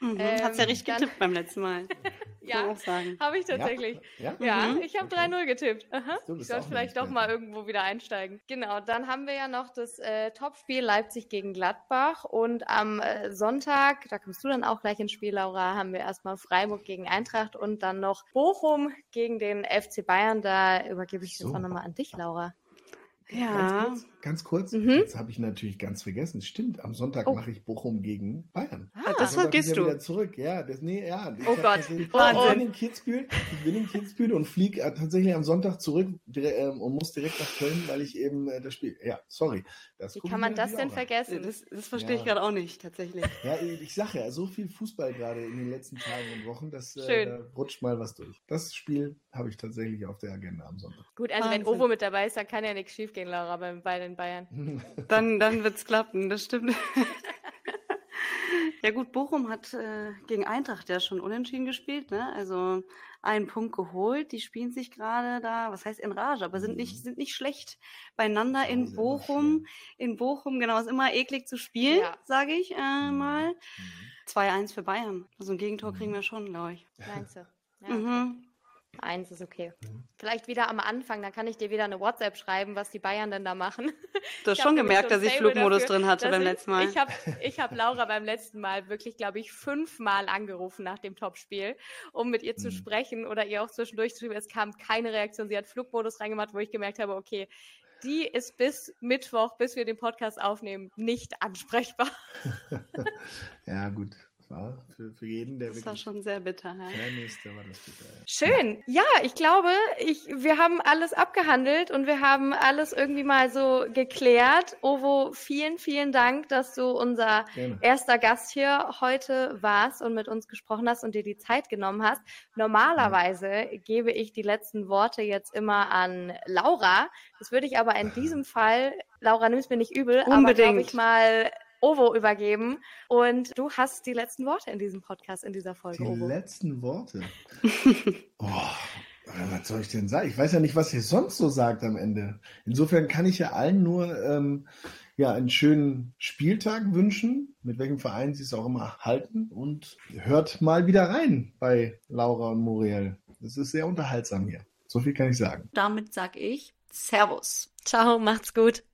Mhm, ähm, Hat's ja richtig dann... getippt beim letzten Mal. (laughs) ja, habe ich tatsächlich. Ja, ja? ja mhm. ich habe 3-0 getippt. Aha. Ich sollte vielleicht doch mal irgendwo wieder einsteigen. Genau, dann haben wir ja noch das äh, Topspiel Leipzig gegen Gladbach und am äh, Sonntag, da kommst du dann auch gleich ins Spiel, Laura, haben wir erstmal Freiburg gegen Eintracht und dann noch Bochum gegen den FC Bayern. Da übergebe ich so. jetzt auch nochmal an dich, Laura. Ja. Ganz kurz, ganz kurz. Mhm. das habe ich natürlich ganz vergessen. Stimmt, am Sonntag oh. mache ich Bochum gegen Bayern. Ah, das vergisst du. Wieder zurück. Ja, das, nee, ja. oh Gott. Ich bin in Kitzbühel, ich bin in Kitzbühel und fliege äh, tatsächlich am Sonntag zurück äh, und muss direkt nach Köln, weil ich eben äh, das Spiel. Ja, sorry. Das Wie kann man das denn vergessen? Das, das verstehe ja. ich gerade auch nicht, tatsächlich. Ja, ich sage ja, so viel Fußball gerade in den letzten Tagen und Wochen, dass äh, da rutscht mal was durch. Das Spiel habe ich tatsächlich auf der Agenda am Sonntag. Gut, also Wahnsinn. wenn Ovo mit dabei ist, dann kann ja nichts schiefgehen, Laura, bei, bei den Bayern. (laughs) dann dann wird es klappen, das stimmt. (laughs) ja gut, Bochum hat äh, gegen Eintracht ja schon unentschieden gespielt, ne? Also einen Punkt geholt. Die spielen sich gerade da, was heißt in Rage, aber sind nicht, mhm. sind nicht schlecht beieinander in Bochum. In Bochum, genau, ist immer eklig zu spielen, ja. sage ich äh, mhm. mal. 2-1 für Bayern. Also ein Gegentor kriegen wir schon, glaube ich. Meinst du? Ja. Mhm. Eins ist okay. Mhm. Vielleicht wieder am Anfang, dann kann ich dir wieder eine WhatsApp schreiben, was die Bayern denn da machen. Du hast schon gemerkt, dass ich Flugmodus dafür, drin hatte beim ich, letzten Mal. Ich habe ich hab Laura beim letzten Mal wirklich, glaube ich, fünfmal angerufen nach dem Topspiel, um mit ihr zu mhm. sprechen oder ihr auch zwischendurch zu schreiben. Es kam keine Reaktion. Sie hat Flugmodus reingemacht, wo ich gemerkt habe, okay, die ist bis Mittwoch, bis wir den Podcast aufnehmen, nicht ansprechbar. (laughs) ja, gut war für, für jeden, der das war schon sehr bitter. Ja. Ist, war das bitter ja. Schön. Ja, ich glaube, ich, wir haben alles abgehandelt und wir haben alles irgendwie mal so geklärt. Ovo, vielen, vielen Dank, dass du unser Gerne. erster Gast hier heute warst und mit uns gesprochen hast und dir die Zeit genommen hast. Normalerweise ja. gebe ich die letzten Worte jetzt immer an Laura. Das würde ich aber in (laughs) diesem Fall, Laura, nimm es mir nicht übel, Unbedingt. aber glaube ich mal Ovo übergeben. Und du hast die letzten Worte in diesem Podcast, in dieser Folge. Die Ovo. letzten Worte. (laughs) oh, was soll ich denn sagen? Ich weiß ja nicht, was ihr sonst so sagt am Ende. Insofern kann ich ja allen nur ähm, ja, einen schönen Spieltag wünschen, mit welchem Verein sie es auch immer halten. Und hört mal wieder rein bei Laura und Muriel. Es ist sehr unterhaltsam hier. So viel kann ich sagen. Damit sage ich Servus. Ciao, macht's gut.